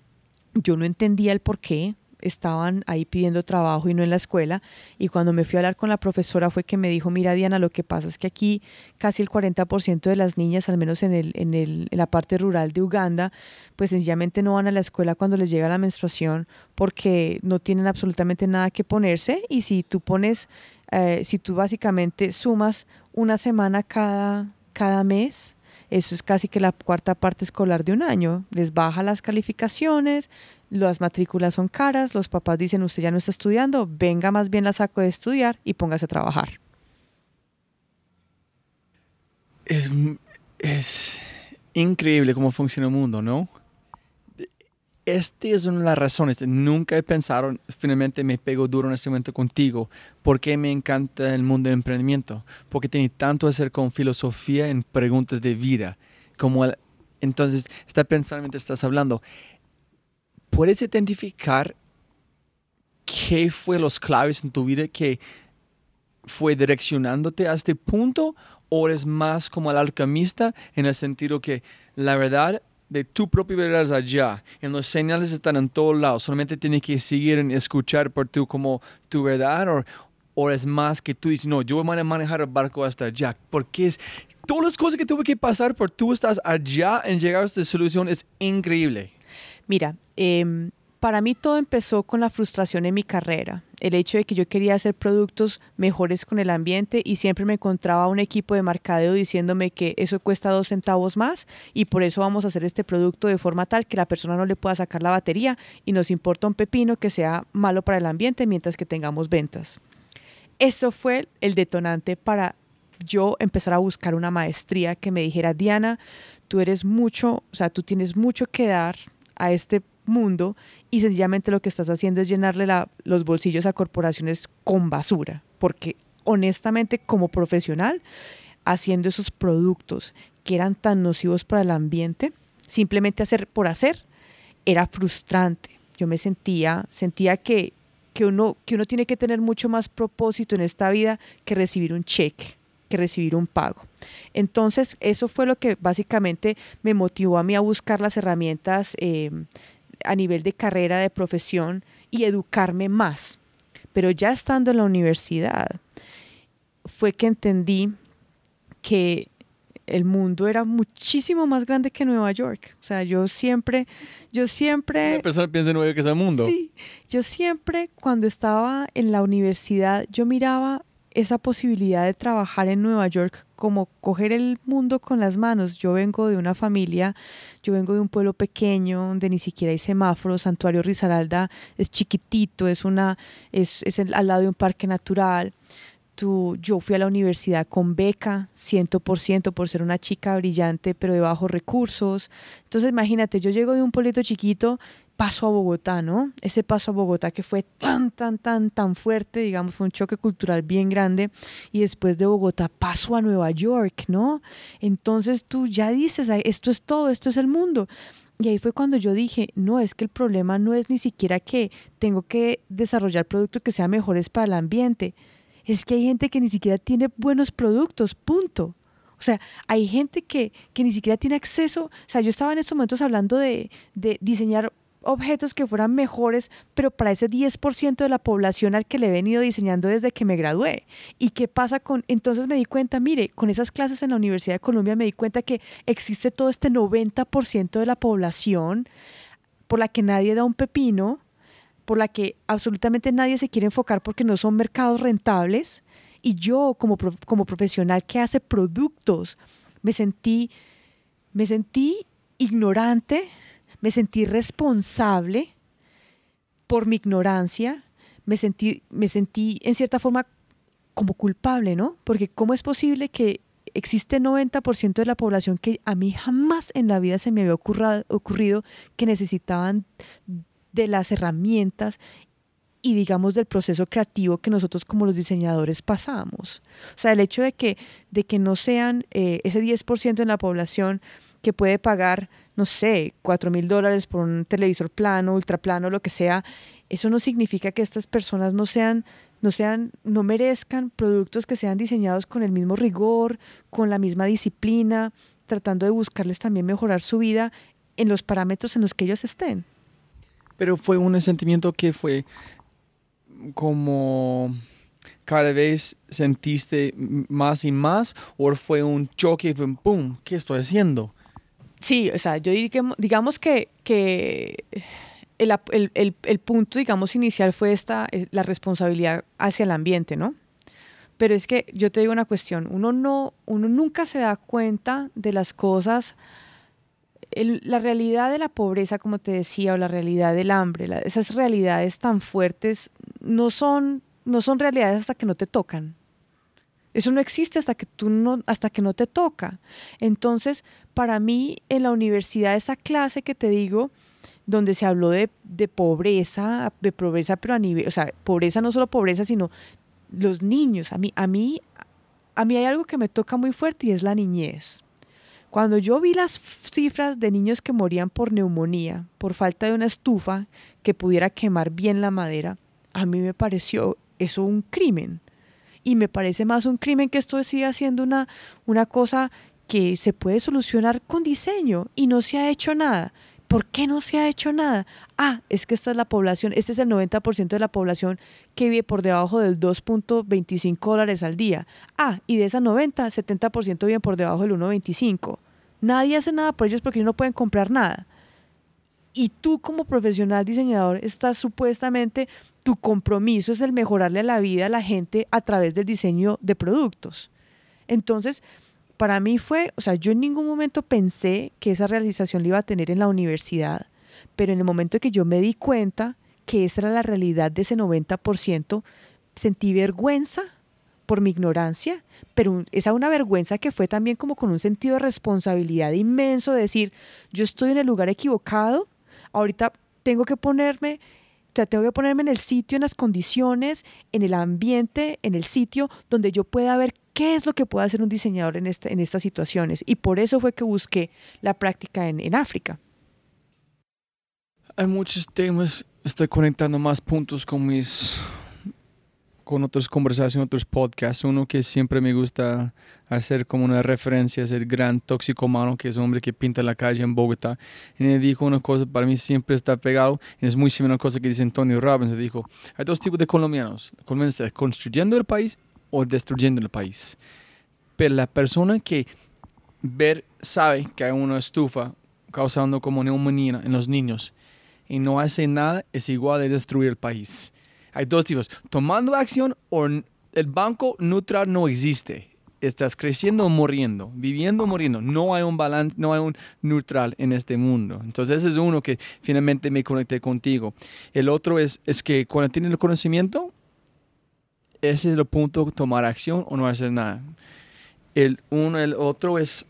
yo no entendía el por qué estaban ahí pidiendo trabajo y no en la escuela. Y cuando me fui a hablar con la profesora fue que me dijo, mira Diana, lo que pasa es que aquí casi el 40% de las niñas, al menos en, el, en, el, en la parte rural de Uganda, pues sencillamente no van a la escuela cuando les llega la menstruación porque no tienen absolutamente nada que ponerse. Y si tú pones, eh, si tú básicamente sumas una semana cada, cada mes, eso es casi que la cuarta parte escolar de un año. Les baja las calificaciones, las matrículas son caras, los papás dicen usted ya no está estudiando, venga más bien la saco de estudiar y póngase a trabajar. Es, es increíble cómo funciona el mundo, ¿no? Esta es una de las razones. Nunca he pensado, finalmente me pego duro en este momento contigo, porque me encanta el mundo del emprendimiento, porque tiene tanto que hacer con filosofía en preguntas de vida. Como entonces, está pensando mientras estás hablando, ¿puedes identificar qué fue los claves en tu vida que fue direccionándote a este punto? ¿O eres más como el alquimista en el sentido que la verdad de tu propia verdad allá. En los señales están en todos lados. Solamente tienes que seguir y escuchar por tu como tu verdad o, o es más que tú dices, no, yo voy a manejar el barco hasta allá. Porque es todas las cosas que tuve que pasar por tú estás allá en llegar a esta solución es increíble. Mira, eh, para mí todo empezó con la frustración en mi carrera, el hecho de que yo quería hacer productos mejores con el ambiente y siempre me encontraba un equipo de mercadeo diciéndome que eso cuesta dos centavos más y por eso vamos a hacer este producto de forma tal que la persona no le pueda sacar la batería y nos importa un pepino que sea malo para el ambiente mientras que tengamos ventas. Eso fue el detonante para yo empezar a buscar una maestría que me dijera, Diana, tú eres mucho, o sea, tú tienes mucho que dar a este mundo y sencillamente lo que estás haciendo es llenarle los bolsillos a corporaciones con basura, porque honestamente como profesional, haciendo esos productos que eran tan nocivos para el ambiente, simplemente hacer por hacer, era frustrante. Yo me sentía, sentía que, que, uno, que uno tiene que tener mucho más propósito en esta vida que recibir un cheque, que recibir un pago. Entonces, eso fue lo que básicamente me motivó a mí a buscar las herramientas eh, a nivel de carrera, de profesión y educarme más. Pero ya estando en la universidad, fue que entendí que el mundo era muchísimo más grande que Nueva York. O sea, yo siempre, yo siempre... Una persona piensa en Nueva York es el mundo. Sí, yo siempre cuando estaba en la universidad, yo miraba esa posibilidad de trabajar en Nueva York como coger el mundo con las manos. Yo vengo de una familia, yo vengo de un pueblo pequeño donde ni siquiera hay semáforos. Santuario Risaralda es chiquitito, es, una, es, es al lado de un parque natural. Tú, yo fui a la universidad con beca, 100% por ser una chica brillante, pero de bajos recursos. Entonces, imagínate, yo llego de un pueblito chiquito paso a Bogotá, ¿no? Ese paso a Bogotá que fue tan, tan, tan, tan fuerte, digamos, fue un choque cultural bien grande. Y después de Bogotá paso a Nueva York, ¿no? Entonces tú ya dices, esto es todo, esto es el mundo. Y ahí fue cuando yo dije, no, es que el problema no es ni siquiera que tengo que desarrollar productos que sean mejores para el ambiente. Es que hay gente que ni siquiera tiene buenos productos, punto. O sea, hay gente que, que ni siquiera tiene acceso. O sea, yo estaba en estos momentos hablando de, de diseñar objetos que fueran mejores, pero para ese 10% de la población al que le he venido diseñando desde que me gradué. ¿Y qué pasa con...? Entonces me di cuenta, mire, con esas clases en la Universidad de Columbia me di cuenta que existe todo este 90% de la población por la que nadie da un pepino, por la que absolutamente nadie se quiere enfocar porque no son mercados rentables. Y yo como, como profesional que hace productos, me sentí, me sentí ignorante, me sentí responsable por mi ignorancia, me sentí, me sentí en cierta forma como culpable, ¿no? Porque ¿cómo es posible que existe 90% de la población que a mí jamás en la vida se me había ocurrido que necesitaban de las herramientas y digamos del proceso creativo que nosotros como los diseñadores pasamos. O sea, el hecho de que, de que no sean eh, ese 10% en la población que puede pagar, no sé, cuatro mil dólares por un televisor plano, ultraplano, lo que sea, eso no significa que estas personas no sean, no sean, no merezcan productos que sean diseñados con el mismo rigor, con la misma disciplina, tratando de buscarles también mejorar su vida en los parámetros en los que ellos estén. Pero fue un sentimiento que fue como cada vez sentiste más y más o fue un choque, ¡pum! ¿Qué estoy haciendo? Sí, o sea, yo diría que, digamos que, que el, el, el, punto, digamos, inicial fue esta, eh, la responsabilidad hacia el ambiente, ¿no? Pero es que yo te digo una cuestión, uno, no, uno nunca se da cuenta de las cosas, la realidad de la pobreza, como te decía, o la realidad del hambre, esas realidades tan fuertes no son, no son realidades hasta que no te tocan. Eso no existe hasta que tú no, hasta que no te toca. Entonces, para mí, en la universidad, esa clase que te digo, donde se habló de, de, pobreza, de pobreza, pero a nivel, o sea, pobreza no solo pobreza, sino los niños. A mí, a mí, a mí hay algo que me toca muy fuerte y es la niñez. Cuando yo vi las cifras de niños que morían por neumonía, por falta de una estufa que pudiera quemar bien la madera, a mí me pareció eso un crimen. Y me parece más un crimen que esto siga siendo una, una cosa que se puede solucionar con diseño y no se ha hecho nada. ¿Por qué no se ha hecho nada? Ah, es que esta es la población, este es el 90% de la población que vive por debajo del 2.25 dólares al día. Ah, y de esa 90, 70% viven por debajo del 1.25. Nadie hace nada por ellos porque ellos no pueden comprar nada. Y tú como profesional diseñador estás supuestamente, tu compromiso es el mejorarle la vida a la gente a través del diseño de productos. Entonces, para mí fue, o sea, yo en ningún momento pensé que esa realización la iba a tener en la universidad, pero en el momento que yo me di cuenta que esa era la realidad de ese 90%, sentí vergüenza por mi ignorancia, pero esa una vergüenza que fue también como con un sentido de responsabilidad inmenso de decir, yo estoy en el lugar equivocado, ahorita tengo que ponerme sea, tengo que ponerme en el sitio, en las condiciones, en el ambiente, en el sitio donde yo pueda ver qué es lo que puede hacer un diseñador en, en estas situaciones. Y por eso fue que busqué la práctica en, en África. Hay muchos temas, estoy conectando más puntos con mis con otras conversaciones, otros podcasts. Uno que siempre me gusta hacer como una referencia es el gran toxicomano, que es un hombre que pinta la calle en Bogotá. Y él dijo una cosa, para mí siempre está pegado, y es muy similar a una cosa que dice Antonio Robbins. Dijo, hay dos tipos de colombianos. colombianos están construyendo el país o destruyendo el país. Pero la persona que ver, sabe que hay una estufa causando como neumonía en los niños y no hace nada, es igual de destruir el país hay dos tipos, tomando acción o el banco neutral no existe. Estás creciendo o muriendo, viviendo o muriendo. No hay un balance, no hay un neutral en este mundo. Entonces ese es uno que finalmente me conecté contigo. El otro es, es que cuando tienes el conocimiento, ese es el punto, tomar acción o no hacer nada. El uno, el otro es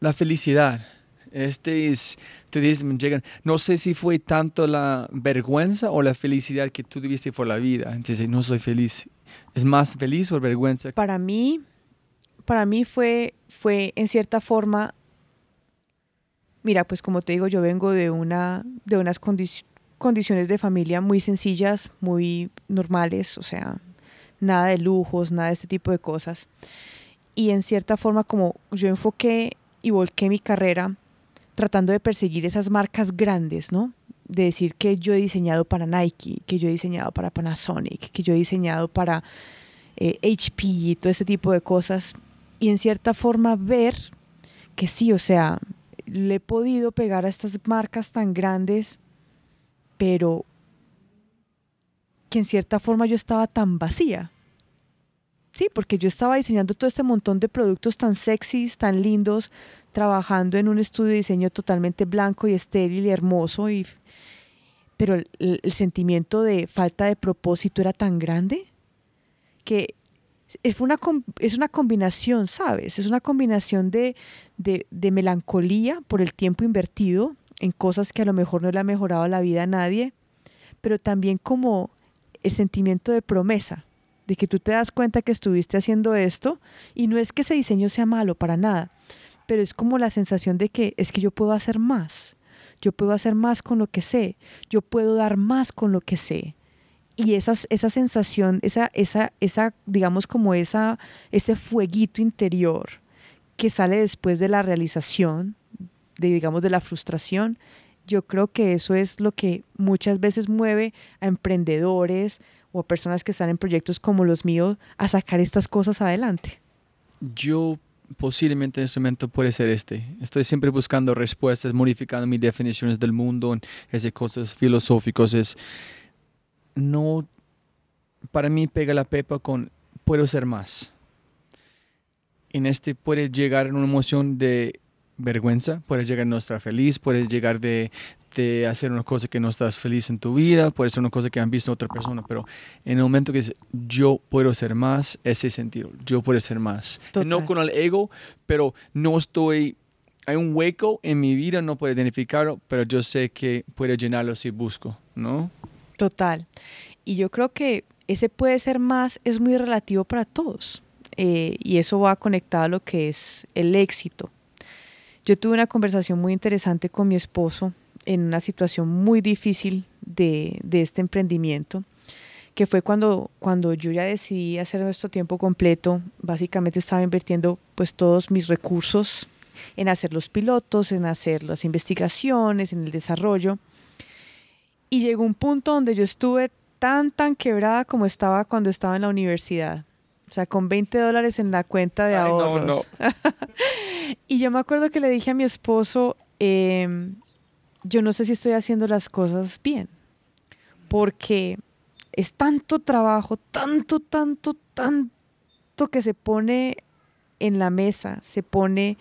la felicidad. Este es llegan, no sé si fue tanto la vergüenza o la felicidad que tú tuviste por la vida. Entonces, no soy feliz. ¿Es más feliz o vergüenza? Para mí, para mí fue, fue en cierta forma, mira, pues como te digo, yo vengo de, una, de unas condiciones de familia muy sencillas, muy normales, o sea, nada de lujos, nada de este tipo de cosas. Y en cierta forma, como yo enfoqué y volqué mi carrera tratando de perseguir esas marcas grandes, ¿no? De decir que yo he diseñado para Nike, que yo he diseñado para Panasonic, que yo he diseñado para HP eh, y todo ese tipo de cosas. Y en cierta forma ver que sí, o sea, le he podido pegar a estas marcas tan grandes, pero que en cierta forma yo estaba tan vacía. Sí, porque yo estaba diseñando todo este montón de productos tan sexys, tan lindos, trabajando en un estudio de diseño totalmente blanco y estéril y hermoso, y, pero el, sentimiento de falta de propósito era tan grande que es una, es una combinación, ¿sabes? Es una combinación de, de, de, melancolía por el tiempo invertido en cosas que a lo mejor no le ha mejorado la vida a nadie, pero también como el sentimiento de promesa, de que tú te das cuenta que estuviste haciendo esto y no es que ese diseño sea malo para nada, pero es como la sensación de que es que yo puedo hacer más, yo puedo hacer más con lo que sé, yo puedo dar más con lo que sé. Y esa, esa sensación, esa, esa, esa, digamos como esa, ese fueguito interior que sale después de la realización, de, digamos, de la frustración, Yo creo que eso es lo que muchas veces mueve a emprendedores o personas que están en proyectos como los míos a sacar estas cosas adelante. Yo posiblemente en este momento puede ser este. Estoy siempre buscando respuestas, modificando mis definiciones del mundo, esas cosas filosóficas. Es no, para mí pega la pepa con puedo ser más. En este puede llegar una emoción de vergüenza, puede llegar a no estar feliz, puede llegar de, hacer una cosa que no estás feliz en tu vida, puede ser una cosa que han visto otra persona, pero en el momento que yo puedo ser más, ese sentido, yo puedo ser más. No con el ego, pero no estoy, hay un hueco en mi vida, no puedo identificarlo, pero yo sé que puedo llenarlo si busco, ¿no? Total. Y yo creo que ese puede ser más es muy relativo para todos. Eh, y eso va conectado a lo que es el éxito. Yo tuve una conversación muy interesante con mi esposo en una situación muy difícil de, de este emprendimiento, que fue cuando, cuando yo ya decidí hacer nuestro tiempo completo, básicamente estaba invirtiendo pues todos mis recursos en hacer los pilotos, en hacer las investigaciones, en el desarrollo. Y llegó un punto donde yo estuve tan, tan quebrada como estaba cuando estaba en la universidad. O sea, con 20 dólares en la cuenta de ahorros. y yo me acuerdo que le dije a mi esposo, eh, yo no sé si estoy haciendo las cosas bien, porque es tanto trabajo, tanto, tanto, tanto que se pone en la mesa, se pone,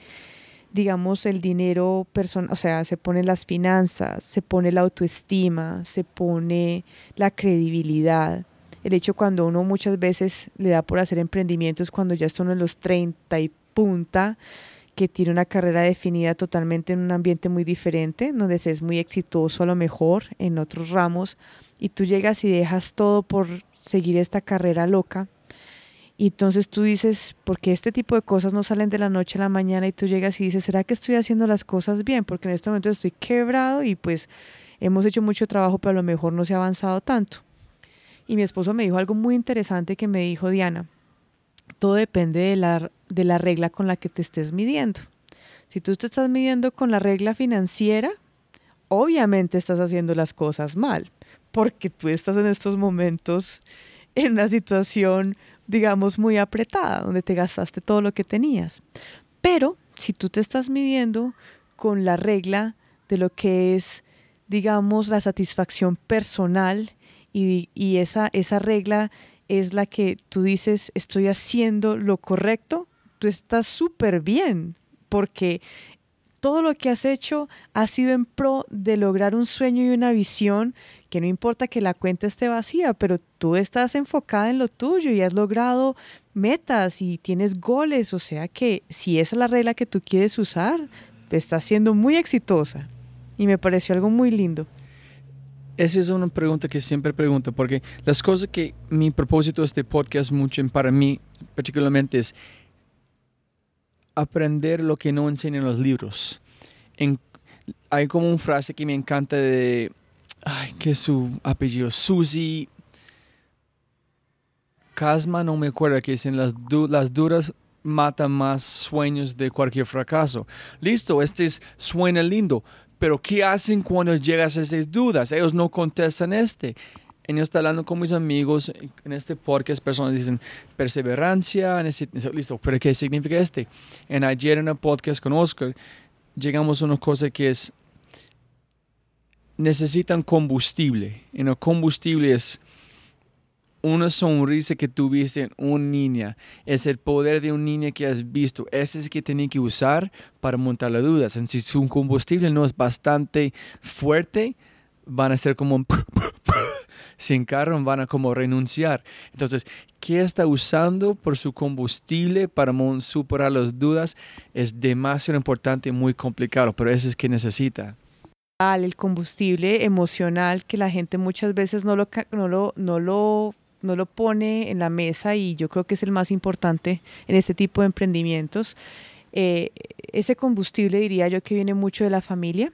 digamos, el dinero personal, o sea, se pone las finanzas, se pone la autoestima, se pone la credibilidad. El hecho cuando uno muchas veces le da por hacer emprendimientos cuando ya están en los 30 y punta, que tiene una carrera definida totalmente en un ambiente muy diferente, donde se es muy exitoso a lo mejor en otros ramos, y tú llegas y dejas todo por seguir esta carrera loca. Y entonces tú dices, porque este tipo de cosas no salen de la noche a la mañana y tú llegas y dices, ¿será que estoy haciendo las cosas bien? Porque en este momento estoy quebrado y pues hemos hecho mucho trabajo, pero a lo mejor no se ha avanzado tanto. Y mi esposo me dijo algo muy interesante que me dijo, Diana, todo depende de la, de la regla con la que te estés midiendo. Si tú te estás midiendo con la regla financiera, obviamente estás haciendo las cosas mal, porque tú estás en estos momentos en una situación, digamos, muy apretada, donde te gastaste todo lo que tenías. Pero si tú te estás midiendo con la regla de lo que es, digamos, la satisfacción personal y, y esa, esa regla es la que tú dices, estoy haciendo lo correcto, tú estás súper bien, porque todo lo que has hecho ha sido en pro de lograr un sueño y una visión que no importa que la cuenta esté vacía, pero tú estás enfocada en lo tuyo y has logrado metas y tienes goles, o sea que si esa es la regla que tú quieres usar, estás siendo muy exitosa. Y me pareció algo muy lindo. Esa es una pregunta que siempre pregunto, porque las cosas que mi propósito de este podcast mucho para mí particularmente es aprender lo que no enseñan los libros. hay como una frase que me encanta de, ay, ¿qué es su apellido? Susie Casma, no me acuerdo, que dicen las, las duras matan más sueños de cualquier fracaso. Listo, este es, suena lindo, pero ¿qué hacen cuando llegas a estas dudas? Ellos no contestan este. En yo hablando con mis amigos en este podcast, personas dicen perseverancia, listo, pero ¿qué significa este? En ayer en el podcast con Oscar, llegamos a una cosa que es, necesitan combustible. En el combustible es una sonrisa que tuviste en una niña, es el poder de un niño que has visto. Ese es que tienen que usar para montar las dudas. si su combustible no es bastante fuerte, van a ser como un sin carro, van a como renunciar. Entonces, ¿qué está usando por su combustible para superar las dudas? Es demasiado importante y muy complicado, pero ese es que necesita el combustible emocional que la gente muchas veces no lo, no lo no lo pone en la mesa y yo creo que es el más importante en este tipo de emprendimientos. Eh, ese combustible diría yo que viene mucho de la familia,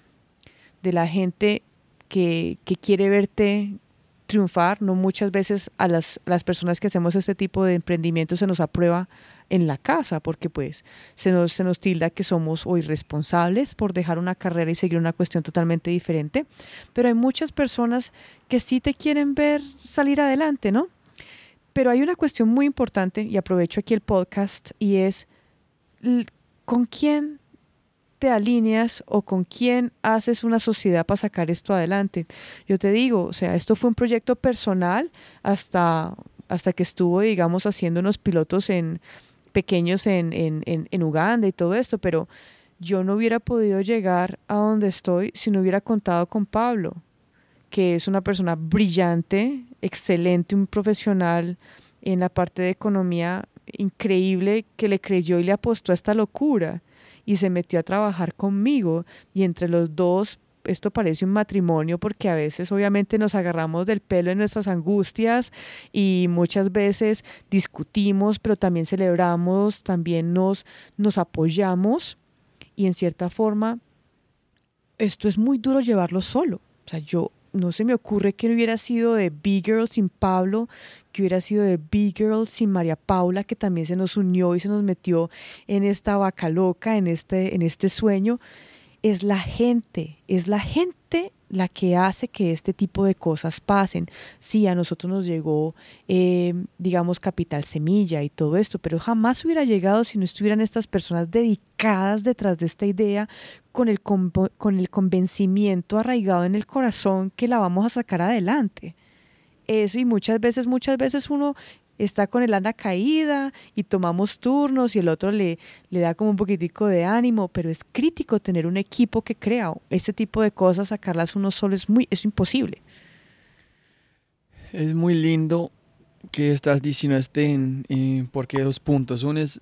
de la gente que, quiere verte triunfar, no muchas veces a las, las personas que hacemos este tipo de emprendimiento se nos aprueba en la casa, porque pues se nos, se nos tilda que somos o irresponsables por dejar una carrera y seguir una cuestión totalmente diferente, pero hay muchas personas que sí te quieren ver salir adelante, ¿no? Pero hay una cuestión muy importante, y aprovecho aquí el podcast, y es con quién te alineas o con quién haces una sociedad para sacar esto adelante. Yo te digo, o sea, esto fue un proyecto personal hasta, hasta que estuvo, digamos, haciendo unos pilotos en, pequeños en, en, en, Uganda y todo esto, pero yo no hubiera podido llegar a donde estoy si no hubiera contado con Pablo, que es una persona brillante, excelente, un profesional en la parte de economía increíble que le creyó y le apostó a esta locura y se metió a trabajar conmigo. Y entre los dos esto parece un matrimonio porque a veces obviamente nos agarramos del pelo en nuestras angustias y muchas veces discutimos, pero también celebramos, también nos, nos apoyamos y en cierta forma esto es muy duro llevarlo solo. O sea, yo no se me ocurre que no hubiera sido de Big Girl sin Pablo, que hubiera sido de Big Girl sin María Paula, que también se nos unió y se nos metió en esta vaca loca, en este, en este sueño. Es la gente, es la gente la que hace que este tipo de cosas pasen. Sí, a nosotros nos llegó, eh, digamos, Capital Semilla y todo esto, pero jamás hubiera llegado si no estuvieran estas personas dedicadas detrás de esta idea, con el, con el convencimiento arraigado en el corazón que la vamos a sacar adelante. Eso y muchas veces, muchas veces uno está con el ana caída y tomamos turnos y el otro le, le da como un poquitico de ánimo, pero es crítico tener un equipo que crea ese tipo de cosas, sacarlas uno solo es muy, es imposible. Es muy lindo que estás diciendo este, en, porque dos puntos. Uno es,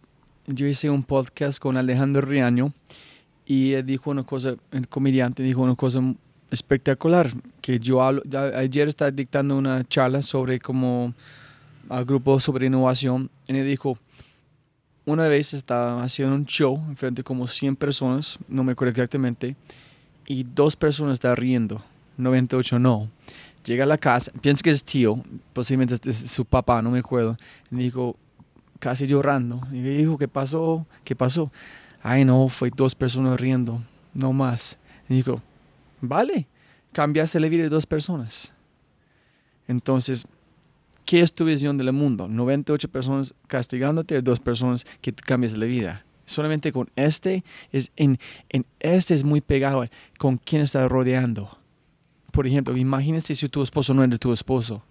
yo hice un podcast con Alejandro Riaño y él dijo una cosa, el comediante dijo una cosa espectacular, que yo hablo, ayer estaba dictando una charla sobre como al grupo sobre innovación y él dijo, una vez estaba haciendo un show frente como 100 personas, no me acuerdo exactamente, y dos personas estaban riendo, 98 no. Llega a la casa, pienso que es tío, posiblemente es su papá, no me acuerdo, y dijo, casi llorando, y me dijo, ¿qué pasó? ¿Qué pasó? Ay, no, fue dos personas riendo, no más. Y dijo, vale, cambiaste la vida de dos personas. Entonces, ¿qué es tu visión del mundo? 98 personas castigándote, dos personas que cambias la vida. Solamente con este, es en, en este es muy pegado con quién estás rodeando. Por ejemplo, imagínese si tu esposo no de tu esposo.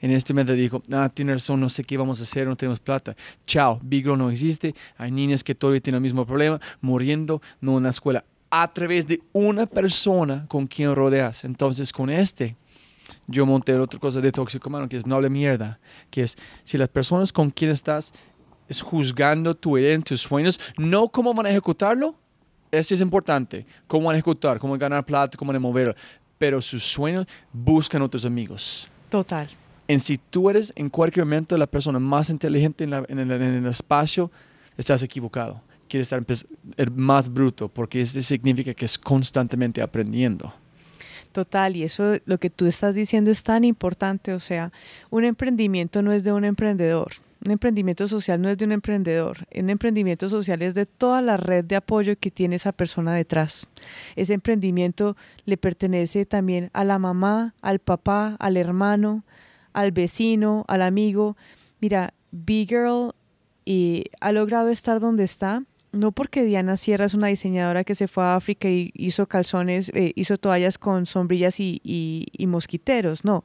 En este momento dijo, ah, tiene razón, no sé qué vamos a hacer, no tenemos plata. Chao, Big no existe. Hay niñas que todavía tienen el mismo problema, muriendo, no en la escuela. A través de una persona con quien rodeas. Entonces, con este, yo monté otra cosa de toxicomano, que es no hable mierda, que es si las personas con quien estás es juzgando tu idea, tus sueños, no cómo van a ejecutarlo, eso es importante, cómo van a ejecutar, cómo ganar plata, cómo van a moverlo, pero sus sueños buscan otros amigos. Total. En si tú eres en cualquier momento la persona más inteligente en, en, el espacio, estás equivocado. Quieres estar el más bruto, porque eso significa que es constantemente aprendiendo. Total, y eso lo que tú estás diciendo es tan importante, o sea, un emprendimiento no es de un emprendedor, un emprendimiento social no es de un emprendedor, un emprendimiento social es de toda la red de apoyo que tiene esa persona detrás. Ese emprendimiento le pertenece también a la mamá, al papá, al hermano, al vecino, al amigo. Mira, B-Girl ha logrado estar donde está no porque Diana Sierra es una diseñadora que se fue a África y hizo calzones, eh, hizo toallas con sombrillas y, y, mosquiteros, no.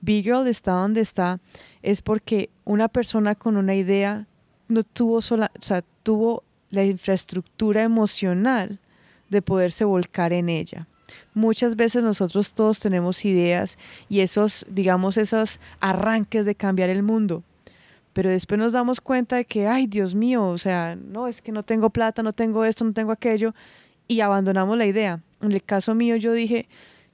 Big Girl está donde está es porque una persona con una idea no tuvo sola, o sea, tuvo la infraestructura emocional de poderse volcar en ella. Muchas veces nosotros todos tenemos ideas y esos, digamos, esos arranques de cambiar el mundo pero después nos damos cuenta de que, ay, Dios mío, o sea, no, es que no tengo plata, no tengo esto, no tengo aquello, y abandonamos la idea. En el caso mío yo dije,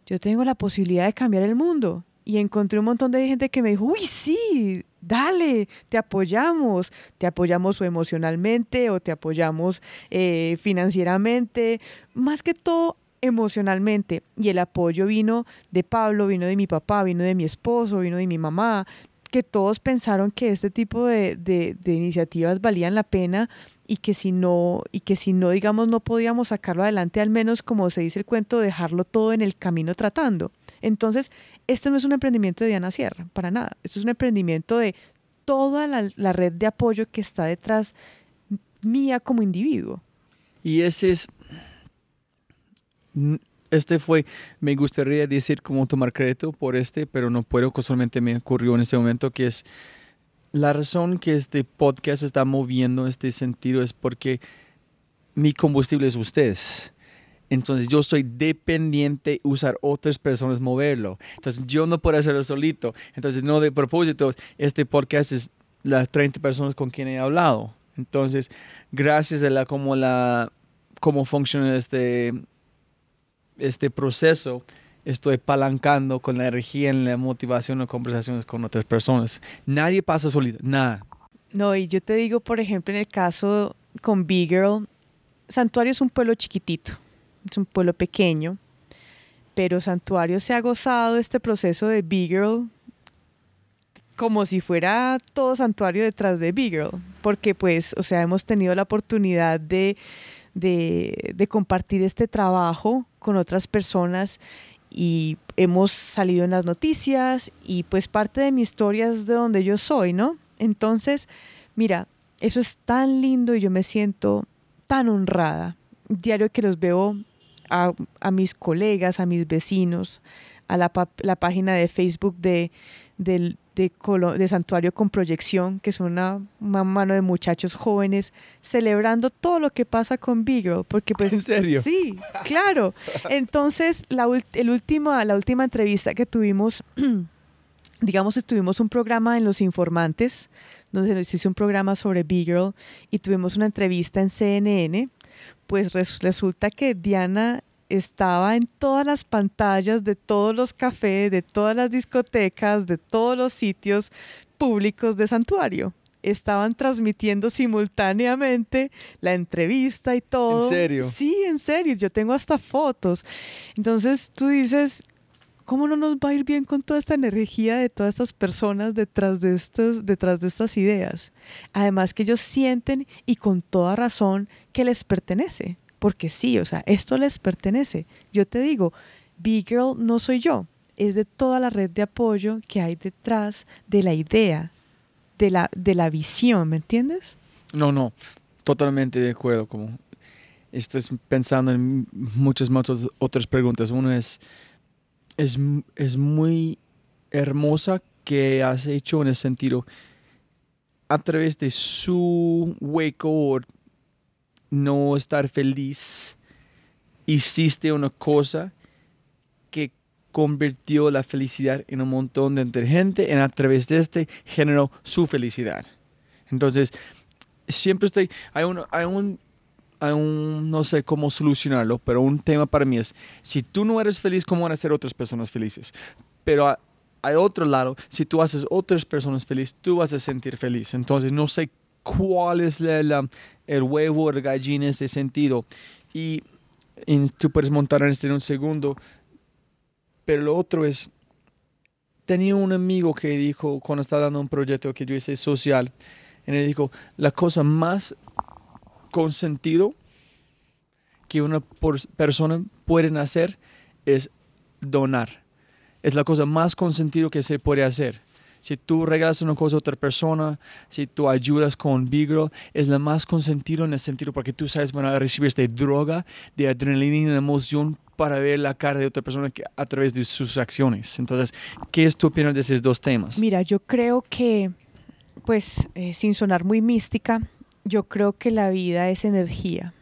yo tengo la posibilidad de cambiar el mundo. Y encontré un montón de gente que me dijo, uy, sí, dale, te apoyamos, te apoyamos emocionalmente o te apoyamos eh, financieramente. Más que todo, emocionalmente. Y el apoyo vino de Pablo, vino de mi papá, vino de mi esposo, vino de mi mamá, que todos pensaron que este tipo de, de, iniciativas valían la pena y que si no y que si no digamos no podíamos sacarlo adelante al menos como se dice el cuento dejarlo todo en el camino tratando. Entonces esto no es un emprendimiento de Diana Sierra para nada. Esto es un emprendimiento de toda la, la red de apoyo que está detrás mía como individuo. Y ese es este fue, me gustaría decir cómo tomar crédito por este, pero no puedo, casualmente me ocurrió en ese momento, que es la razón que este podcast está moviendo este sentido es porque mi combustible es ustedes. Entonces yo soy dependiente usar otras personas moverlo. Entonces yo no puedo hacerlo solito. Entonces no de propósito, este podcast es las 30 personas con quien he hablado. Entonces, gracias a la cómo la cómo funciona este este proceso, estoy palancando con la energía, en la motivación o conversaciones con otras personas. Nadie pasa solito, nada. No, y yo te digo, por ejemplo, en el caso con Big Girl, Santuario es un pueblo chiquitito, es un pueblo pequeño, pero Santuario se ha gozado este proceso de Big Girl como si fuera todo Santuario detrás de Big Girl, porque pues, o sea, hemos tenido la oportunidad de de, de compartir este trabajo con otras personas y hemos salido en las noticias y pues parte de mi historia es de donde yo soy, ¿no? Entonces, mira, eso es tan lindo y yo me siento tan honrada. Diario que los veo a, a mis colegas, a mis vecinos, a la, la página de Facebook de, del, de, de, Santuario con Proyección, que es una, mano de muchachos jóvenes celebrando todo lo que pasa con Beagle, porque pues... ¿En serio? Sí, claro. Entonces, la, el última, la última entrevista que tuvimos, digamos que tuvimos un programa en Los Informantes, donde nos hizo un programa sobre Beagle y tuvimos una entrevista en CNN, pues resulta que Diana estaba en todas las pantallas de todos los cafés, de todas las discotecas, de todos los sitios públicos de santuario. Estaban transmitiendo simultáneamente la entrevista y todo. ¿En serio? Sí, en serio. Yo tengo hasta fotos. Entonces tú dices, ¿cómo no nos va a ir bien con toda esta energía de todas estas personas detrás de, estos, detrás de estas ideas? Además que ellos sienten y con toda razón que les pertenece porque sí, o sea, esto les pertenece. Yo te digo, Big Girl no soy yo, es de toda la red de apoyo que hay detrás de la idea, de la, de la visión, ¿me entiendes? No, no, totalmente de acuerdo. Como estoy pensando en muchas más otras preguntas. Una es, es, es muy hermosa que has hecho en el sentido a través de su hueco no estar feliz, hiciste una cosa que convirtió la felicidad en un montón de gente y a través de este generó su felicidad. Entonces, siempre estoy, hay un, hay un, hay un, no sé cómo solucionarlo, pero un tema para mí es, si tú no eres feliz, ¿cómo van a ser otras personas felices? Pero hay otro lado, si tú haces otras personas felices, tú vas a sentir feliz. Entonces, no sé cuál es la, el huevo o gallina en ese sentido. Y, tú puedes montar en este en un segundo. Pero lo otro es, tenía un amigo que dijo, cuando estaba dando un proyecto que yo hice social, y él dijo, la cosa más con sentido que una persona puede hacer es donar. Es la cosa más con sentido que se puede hacer si tú regalas una cosa a otra persona, si tú ayudas con Vigro, es la más consentido en el sentido porque tú sabes, van a recibir esta droga de adrenalina y de emoción para ver la cara de otra persona que, a través de sus acciones. Entonces, ¿qué es tu opinión de esos dos temas? Mira, yo creo que, pues, eh, sin sonar muy mística, yo creo que la vida es energía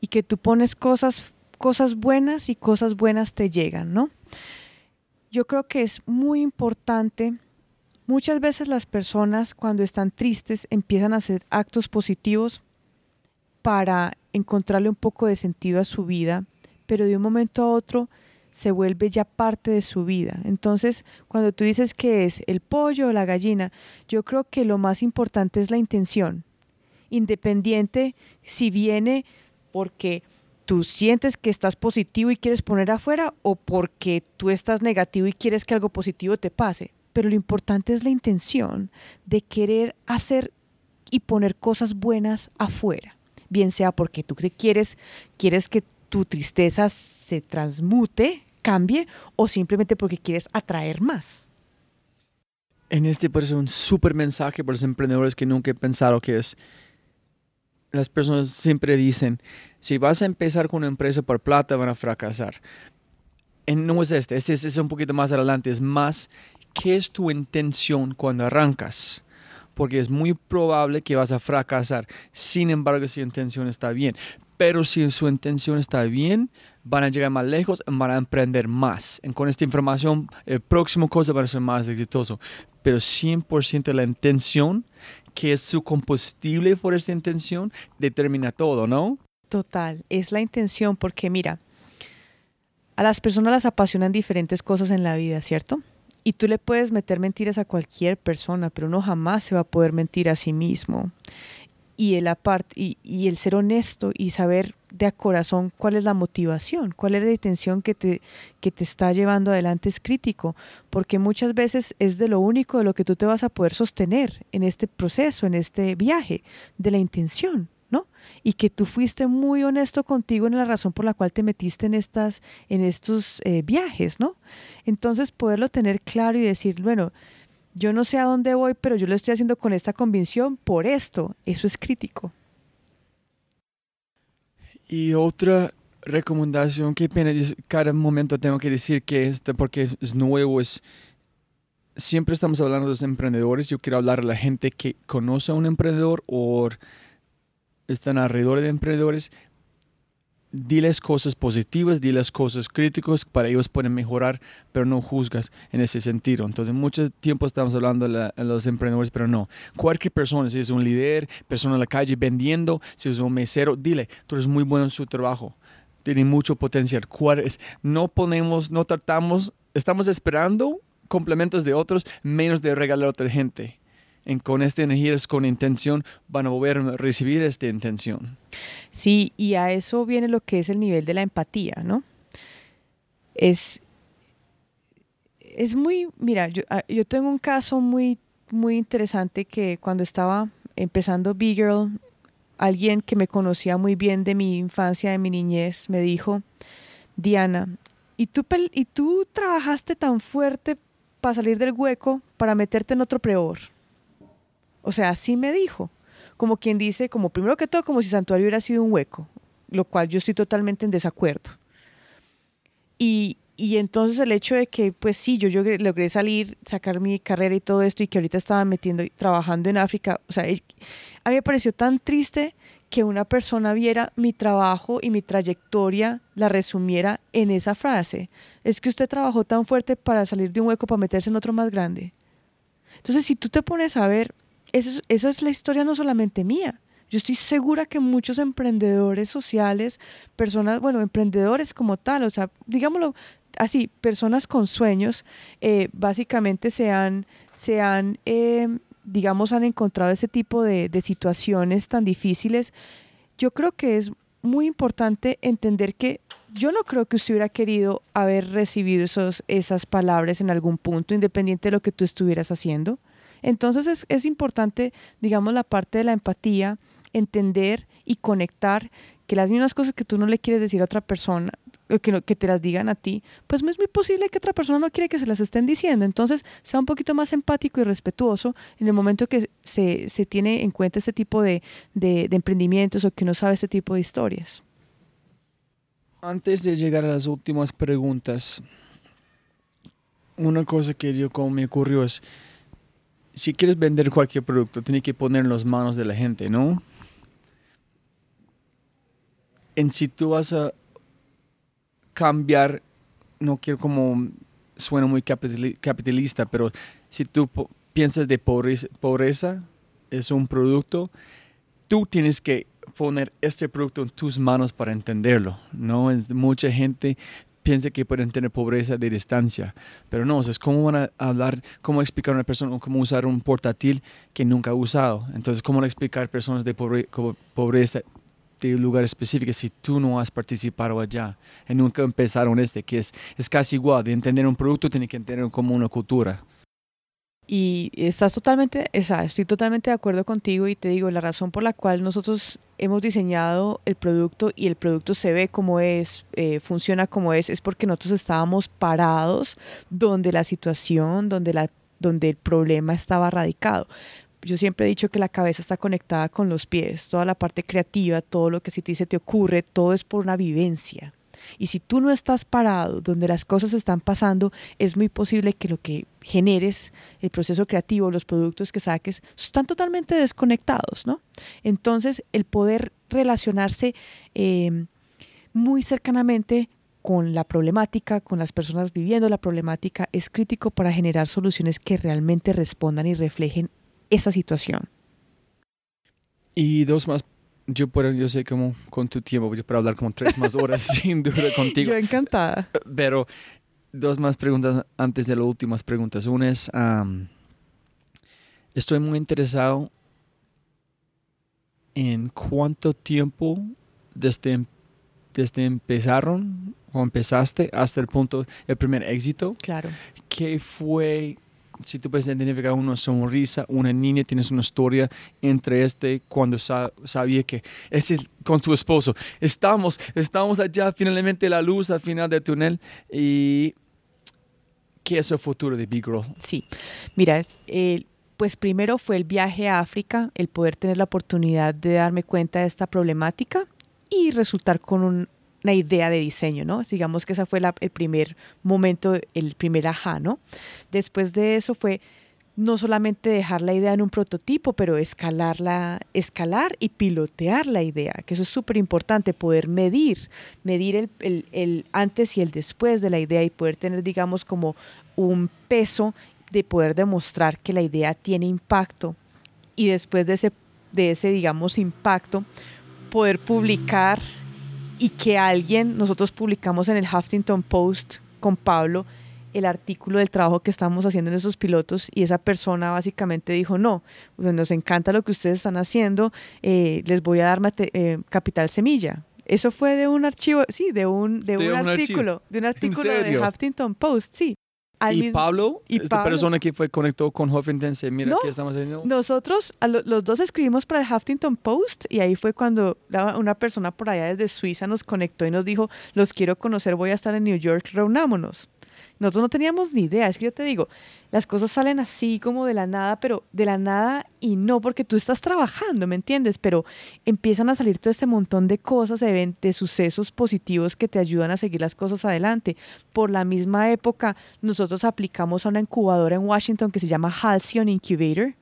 y que tú pones cosas, cosas buenas y cosas buenas te llegan, ¿no? Yo creo que es muy importante Muchas veces las personas cuando están tristes empiezan a hacer actos positivos para encontrarle un poco de sentido a su vida, pero de un momento a otro se vuelve ya parte de su vida. Entonces, cuando tú dices que es el pollo o la gallina, yo creo que lo más importante es la intención, independiente si viene porque tú sientes que estás positivo y quieres poner afuera o porque tú estás negativo y quieres que algo positivo te pase. Pero lo importante es la intención de querer hacer y poner cosas buenas afuera. Bien sea porque tú quieres, quieres que tu tristeza se transmute, cambie, o simplemente porque quieres atraer más. En este parece un súper mensaje para los emprendedores que nunca he pensado que es. Las personas siempre dicen, si vas a empezar con una empresa por plata, van a fracasar. no es este, este es, un poquito más adelante, es más, ¿qué es tu intención cuando arrancas? Porque es muy probable que vas a fracasar. Sin embargo, si tu intención está bien. Pero si su intención está bien, van a llegar más lejos, van a emprender más. con esta información, el próximo cosa va a ser más exitoso. Pero 100% la intención, que es su combustible por esta intención, determina todo, ¿no? Total, es la intención porque mira, a las personas las apasionan diferentes cosas en la vida, ¿cierto? Y tú le puedes meter mentiras a cualquier persona, pero uno jamás se va a poder mentir a sí mismo. Y el, y, y el ser honesto y saber de corazón cuál es la motivación, cuál es la intención que te, que te está llevando adelante es crítico, porque muchas veces es de lo único de lo que tú te vas a poder sostener en este proceso, en este viaje, de la intención. Y que tú fuiste muy honesto contigo en la razón por la cual te metiste en, estas, en estos eh, viajes, ¿no? Entonces poderlo tener claro y decir, bueno, yo no sé a dónde voy, pero yo lo estoy haciendo con esta convicción por esto, eso es crítico. Y otra recomendación, qué pena, cada momento tengo que decir que este, porque es nuevo, es siempre estamos hablando de los emprendedores, yo quiero hablar a la gente que conoce a un emprendedor o están alrededor de emprendedores, diles cosas positivas, diles cosas críticas para ellos pueden mejorar, pero no juzgas en ese sentido. Entonces, mucho tiempo estamos hablando de, los emprendedores, pero no. Cualquier persona, si es un líder, persona en la calle vendiendo, si es un mesero, dile, tú eres muy bueno en su trabajo, tiene mucho potencial. No ponemos, no tratamos, estamos esperando complementos de otros, menos de regalar a otra gente con esta energía, con intención, van a volver a recibir esta intención. Sí, y a eso viene lo que es el nivel de la empatía, ¿no? Es, es muy, mira, yo, ah, yo tengo un caso muy, muy interesante que cuando estaba empezando Big Girl, alguien que me conocía muy bien de mi infancia, de mi niñez, me dijo, Diana, ¿y tú, y tú trabajaste tan fuerte para salir del hueco, para meterte en otro peor? O sea, así me dijo. Como quien dice, como primero que todo, como si Santuario hubiera sido un hueco, lo cual yo estoy totalmente en desacuerdo. Y, y entonces el hecho de que, pues sí, yo, yo logré salir, sacar mi carrera y todo esto, y que ahorita estaba metiendo, trabajando en África, o sea, a mí me pareció tan triste que una persona viera mi trabajo y mi trayectoria, la resumiera en esa frase. Es que usted trabajó tan fuerte para salir de un hueco, para meterse en otro más grande. Entonces, si tú te pones a ver eso, es la historia no solamente mía. Yo estoy segura que muchos emprendedores sociales, personas, bueno, emprendedores como tal, o sea, digámoslo así, personas con sueños, eh, básicamente se han, se han eh, digamos, han encontrado ese tipo de, de situaciones tan difíciles. Yo creo que es muy importante entender que yo no creo que usted hubiera querido haber recibido esos, esas palabras en algún punto, independiente de lo que tú estuvieras haciendo. Entonces es, importante, digamos, la parte de la empatía, entender y conectar que las mismas cosas que tú no le quieres decir a otra persona, que, que te las digan a ti, pues es muy posible que otra persona no quiere que se las estén diciendo. Entonces, sea un poquito más empático y respetuoso en el momento que se, tiene en cuenta este tipo de, de, emprendimientos o que uno sabe este tipo de historias. Antes de llegar a las últimas preguntas, una cosa que yo como me ocurrió es, si quieres vender cualquier producto, tienes que poner en las manos de la gente, ¿no? En si tú vas a cambiar, no quiero como suena muy capitalista, pero si tú piensas de pobreza, pobreza, es un producto, tú tienes que poner este producto en tus manos para entenderlo, ¿no? Mucha gente piensa que pueden tener pobreza de distancia, pero no, es cómo van a hablar, cómo explicar a una persona cómo usar un portátil que nunca ha usado. Entonces, cómo explicar a personas de pobreza este lugar específico si tú no has participado allá y nunca empezaron este, que es, es casi igual, de entender un producto tiene que entender como una cultura. Y estás totalmente, estoy totalmente de acuerdo contigo y te digo, la razón por la cual nosotros hemos diseñado el producto y el producto se ve como es, eh, funciona como es, es porque nosotros estábamos parados donde la situación, donde, la, donde el problema estaba radicado. Yo siempre he dicho que la cabeza está conectada con los pies, toda la parte creativa, todo lo que si te, se te ocurre, todo es por una vivencia. Y si tú no estás parado donde las cosas están pasando, es muy posible que lo que generes, el proceso creativo, los productos que saques, están totalmente desconectados, ¿no? Entonces, el poder relacionarse em, muy cercanamente con la problemática, con las personas viviendo la problemática, es crítico para generar soluciones que realmente respondan y reflejen esa situación. Y dos más yo puedo, yo sé como con tu tiempo, yo puedo hablar como tres más horas sin duda contigo. Yo encantada. Pero dos más preguntas antes de las últimas preguntas. Una es, estoy muy interesado en cuánto tiempo desde, em, desde empezaron o empezaste hasta el punto, el primer éxito. Claro. ¿Qué fue si tú puedes identificar una sonrisa, una niña, tienes una historia entre este cuando sabía que es con tu esposo. Estamos, estamos allá, finalmente la luz al final del túnel y ¿qué es el futuro de Big Girl? Sí, mira, pues primero fue el viaje a África, el poder tener la oportunidad de darme cuenta de esta problemática y resultar con un, una idea de diseño, ¿no? Digamos que ese fue el primer momento, el primer ajá, ¿no? Después de eso fue no solamente dejar la idea en un prototipo, pero escalarla, escalar y pilotear la idea, que eso es súper importante, poder medir, medir el, el, antes y el después de la idea y poder tener, digamos, como un peso de poder demostrar que la idea tiene impacto y después de ese, de ese digamos, impacto, poder publicar y que alguien, nosotros publicamos en el Huffington Post con Pablo el artículo del trabajo que estamos haciendo en esos pilotos y esa persona básicamente dijo, no, nos encanta lo que ustedes están haciendo, eh, les voy a dar eh, capital semilla. Eso fue de un archivo, sí, de un, de, un, artículo, de un artículo de Huffington Post, sí y Pablo, esta persona que fue conectó con Huffington, se mira qué estamos haciendo. Nosotros, los dos escribimos para el Huffington Post y ahí fue cuando una persona por allá desde Suiza nos conectó y nos dijo, los quiero conocer, voy a estar en New York, reunámonos. Nosotros no teníamos ni idea, es que yo te digo, las cosas salen así como de la nada, pero de la nada y no porque tú estás trabajando, ¿me entiendes? Pero empiezan a salir todo este montón de cosas, de, de sucesos positivos que te ayudan a seguir las cosas adelante. Por la misma época, nosotros aplicamos a una incubadora en Washington que se llama Halcyon Incubator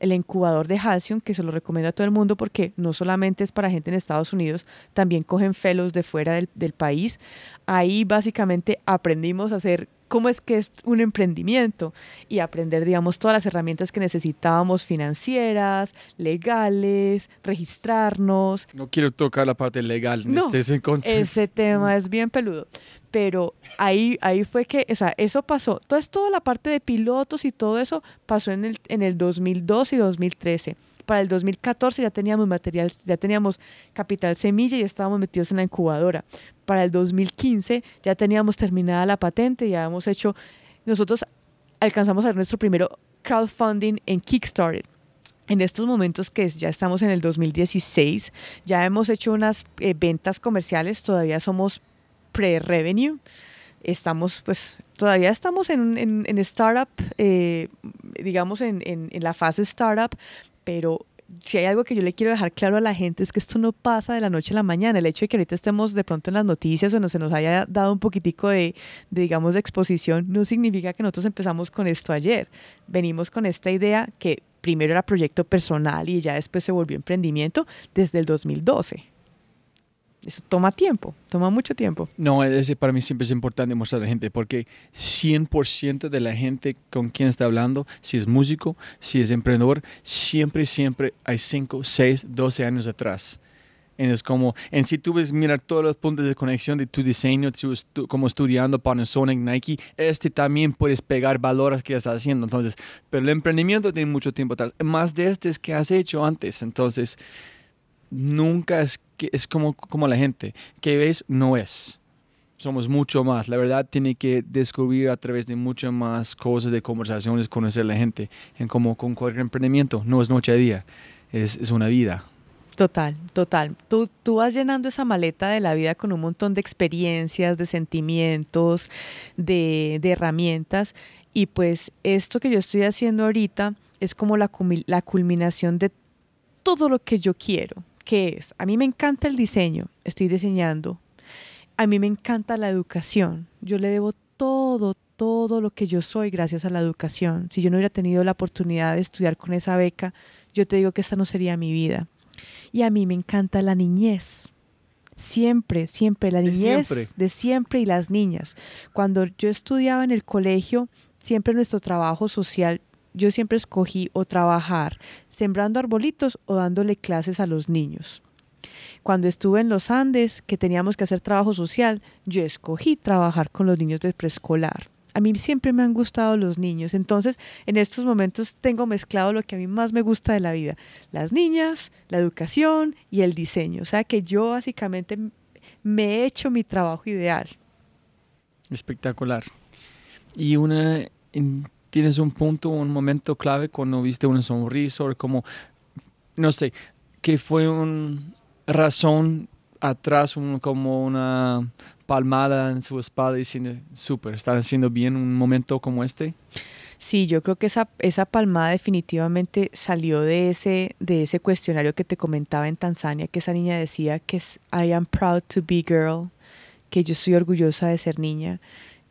el incubador de Halcyon, que se lo recomiendo a todo el mundo porque no solamente es para gente en Estados Unidos, también cogen fellows de fuera del, del país. Ahí básicamente aprendimos a hacer cómo es que es un emprendimiento y aprender, digamos, todas las herramientas que necesitábamos financieras, legales, registrarnos. No quiero tocar la parte legal. No, este ese tema es bien peludo. Pero ahí, ahí fue que, o sea, eso pasó. Entonces, toda la parte de pilotos y todo eso pasó en el, en el 2002 y 2013 para el 2014 ya teníamos material, ya teníamos capital semilla y estábamos metidos en la incubadora. Para el 2015 ya teníamos terminada la patente, ya hemos hecho, nosotros alcanzamos a hacer nuestro primero crowdfunding en Kickstarter. En estos momentos que ya estamos en el 2016, ya hemos hecho unas eh, ventas comerciales, todavía somos pre-revenue estamos, pues, todavía estamos en, en, startup, eh, digamos, en, en, la fase startup, pero si hay algo que yo le quiero dejar claro a la gente es que esto no pasa de la noche a la mañana. El hecho de que ahorita estemos de pronto en las noticias o no se nos haya dado un poquitico de, de, digamos, de exposición, no significa que nosotros empezamos con esto ayer. Venimos con esta idea que primero era proyecto personal y ya después se volvió emprendimiento desde el 2012. Eso toma tiempo, toma mucho tiempo. No, ese para mí siempre es importante mostrar a la gente porque 100% de la gente con quien está hablando, si es músico, si es emprendedor, siempre, siempre hay 5, 6, 12 años atrás. Y es como, en si tú ves, mirar todos los puntos de conexión de tu diseño, como estudiando Panasonic, Nike, este también puedes pegar valores que estás haciendo. Entonces, pero el emprendimiento tiene mucho tiempo atrás. Más de este es que has hecho antes. Entonces, nunca es que es como, como la gente, que ves no es. Somos mucho más. La verdad tiene que descubrir a través de muchas más cosas, de conversaciones, conocer a la gente. En como con cualquier emprendimiento, no es noche a día, es, es una vida. Total, total. Tú, tú vas llenando esa maleta de la vida con un montón de experiencias, de sentimientos, de, de herramientas. Y pues esto que yo estoy haciendo ahorita es como la, la culminación de todo lo que yo quiero. Que es? A mí me encanta el diseño, estoy diseñando. A mí me encanta la educación. Yo le debo todo, todo lo que yo soy gracias a la educación. Si yo no hubiera tenido la oportunidad de estudiar con esa beca, yo te digo que esta no sería mi vida. Y a mí me encanta la niñez. Siempre, siempre, la niñez de siempre y las niñas. Cuando yo estudiaba en el colegio, siempre nuestro trabajo social, yo siempre escogí o trabajar sembrando arbolitos o dándole clases a los niños. Cuando estuve en los Andes, que teníamos que hacer trabajo social, yo escogí trabajar con los niños de preescolar. A mí siempre me han gustado los niños, entonces en estos momentos tengo mezclado lo que a mí más me gusta de la vida, las niñas, la educación y el diseño. O sea que yo básicamente me he hecho mi trabajo ideal. Espectacular. Y una, tienes un punto, un momento clave cuando viste una sonrisa o como, no sé, que fue una razón atrás, como una palmada en su espalda diciendo, súper, está haciendo bien un momento como este? Sí, yo creo que esa, esa palmada definitivamente salió de ese, de ese cuestionario que te comentaba en Tanzania, que esa niña decía que es I am proud to be girl, que yo estoy orgullosa de ser niña.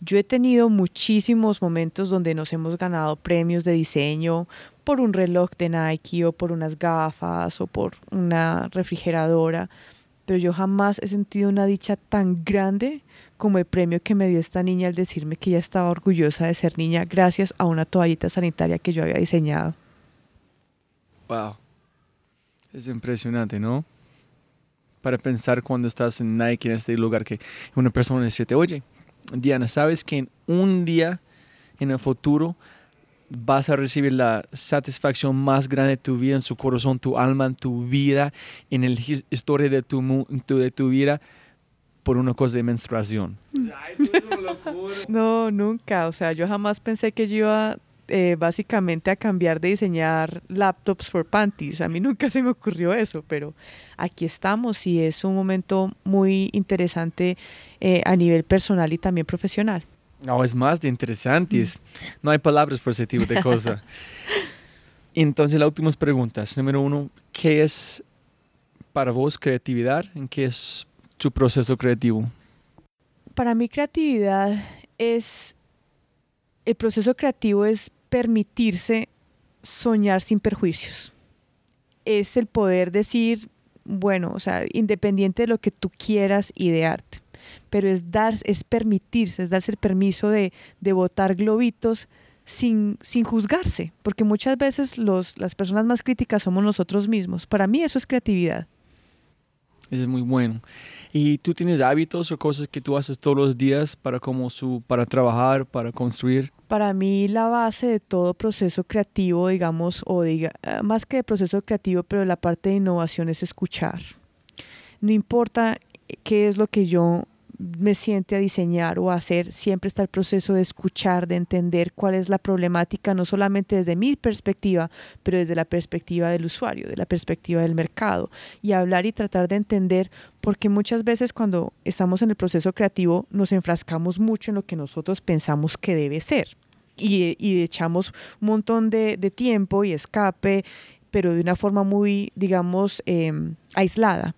Yo he tenido muchísimos momentos donde nos hemos ganado premios de diseño por un reloj de Nike o por unas gafas o por una refrigeradora pero yo jamás he sentido una dicha tan grande como el premio que me dio esta niña al decirme que ella estaba orgullosa de ser niña gracias a una toallita sanitaria que yo había diseñado. Wow. Es impresionante, ¿no? Para pensar cuando estás en Nike, en este lugar, que una persona dice, oye, Diana, ¿sabes que en un día en el futuro vas a recibir la satisfacción más grande de tu vida, en su corazón, tu alma, en tu vida, en la historia de tu, de tu vida por una cosa de menstruación. no, nunca. O sea, yo jamás pensé que yo iba eh, básicamente a cambiar de diseñar laptops por panties. A mí nunca se me ocurrió eso, pero aquí estamos y es un momento muy interesante eh, a nivel personal y también profesional. No, es más de interesante. no hay palabras por ese tipo de cosa. Entonces, las últimas preguntas. Número uno, ¿qué es para vos creatividad? ¿En qué es tu proceso creativo? Para mí creatividad es, el proceso creativo es permitirse soñar sin perjuicios. Es el poder decir, bueno, o sea, independiente de lo que tú quieras idearte pero es dar, es permitirse, es darse el permiso de, de botar globitos sin, sin juzgarse, porque muchas veces los, las personas más críticas somos nosotros mismos. Para mí eso es creatividad. Es muy bueno. ¿Y tú tienes hábitos o cosas que tú haces todos los días para, como su, para trabajar, para construir? Para mí la base de todo proceso creativo, digamos, o diga, más que de proceso creativo, pero la parte de innovación es escuchar. No importa qué es lo que yo me siente a diseñar o a hacer, siempre está el proceso de escuchar, de entender cuál es la problemática, no solamente desde mi perspectiva, pero desde la perspectiva del usuario, de la perspectiva del mercado, y hablar y tratar de entender, porque muchas veces cuando estamos en el proceso creativo nos enfrascamos mucho en lo que nosotros pensamos que debe ser. Y, echamos un montón de, tiempo y escape, pero de una forma muy, digamos, em, aislada.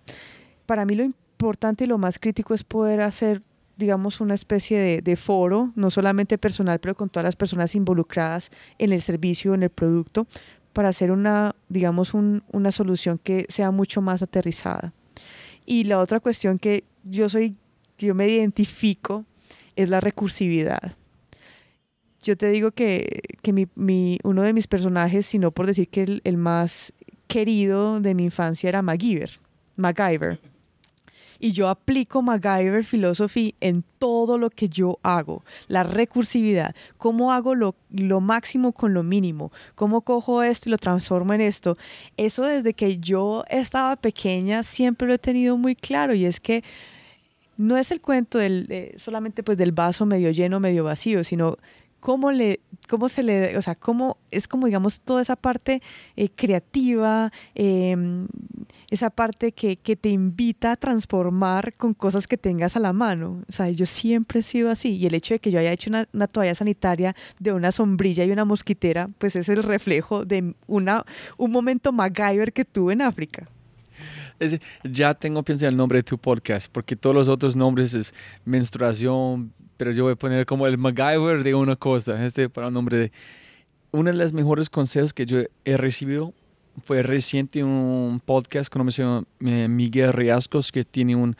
Para mí lo importante importante y lo más crítico es poder hacer digamos, una especie de, foro, no solamente personal, pero con todas las personas involucradas en el servicio, en el producto, para hacer una, digamos, una solución que sea mucho más aterrizada. Y la otra cuestión que yo soy, yo me identifico, es la recursividad. Yo te digo que, que mi, uno de mis personajes, si no por decir que el, el más querido de mi infancia era MacGyver. MacGyver Y yo aplico MacGyver Philosophy en todo lo que yo hago. La recursividad, cómo hago lo, lo máximo con lo mínimo, cómo cojo esto y lo transformo en esto. Eso desde que yo estaba pequeña siempre lo he tenido muy claro y es que no es el cuento del, solamente pues del vaso medio lleno, medio vacío, sino cómo le cómo se le o sea cómo es como digamos toda esa parte eh, creativa em, esa parte que, que, te invita a transformar con cosas que tengas a la mano. O sea yo siempre he sido así y el hecho de que yo haya hecho una, una toalla sanitaria de una sombrilla y una mosquitera pues es el reflejo de una un momento MacGyver que tuve en África ya tengo pensado el nombre de tu podcast, porque todos los otros nombres es menstruación, pero yo voy a poner como el MacGyver de una cosa, este para un nombre de... Uno de los mejores consejos que yo he recibido fue reciente un podcast con eh, Miguel Riascos, que tiene un,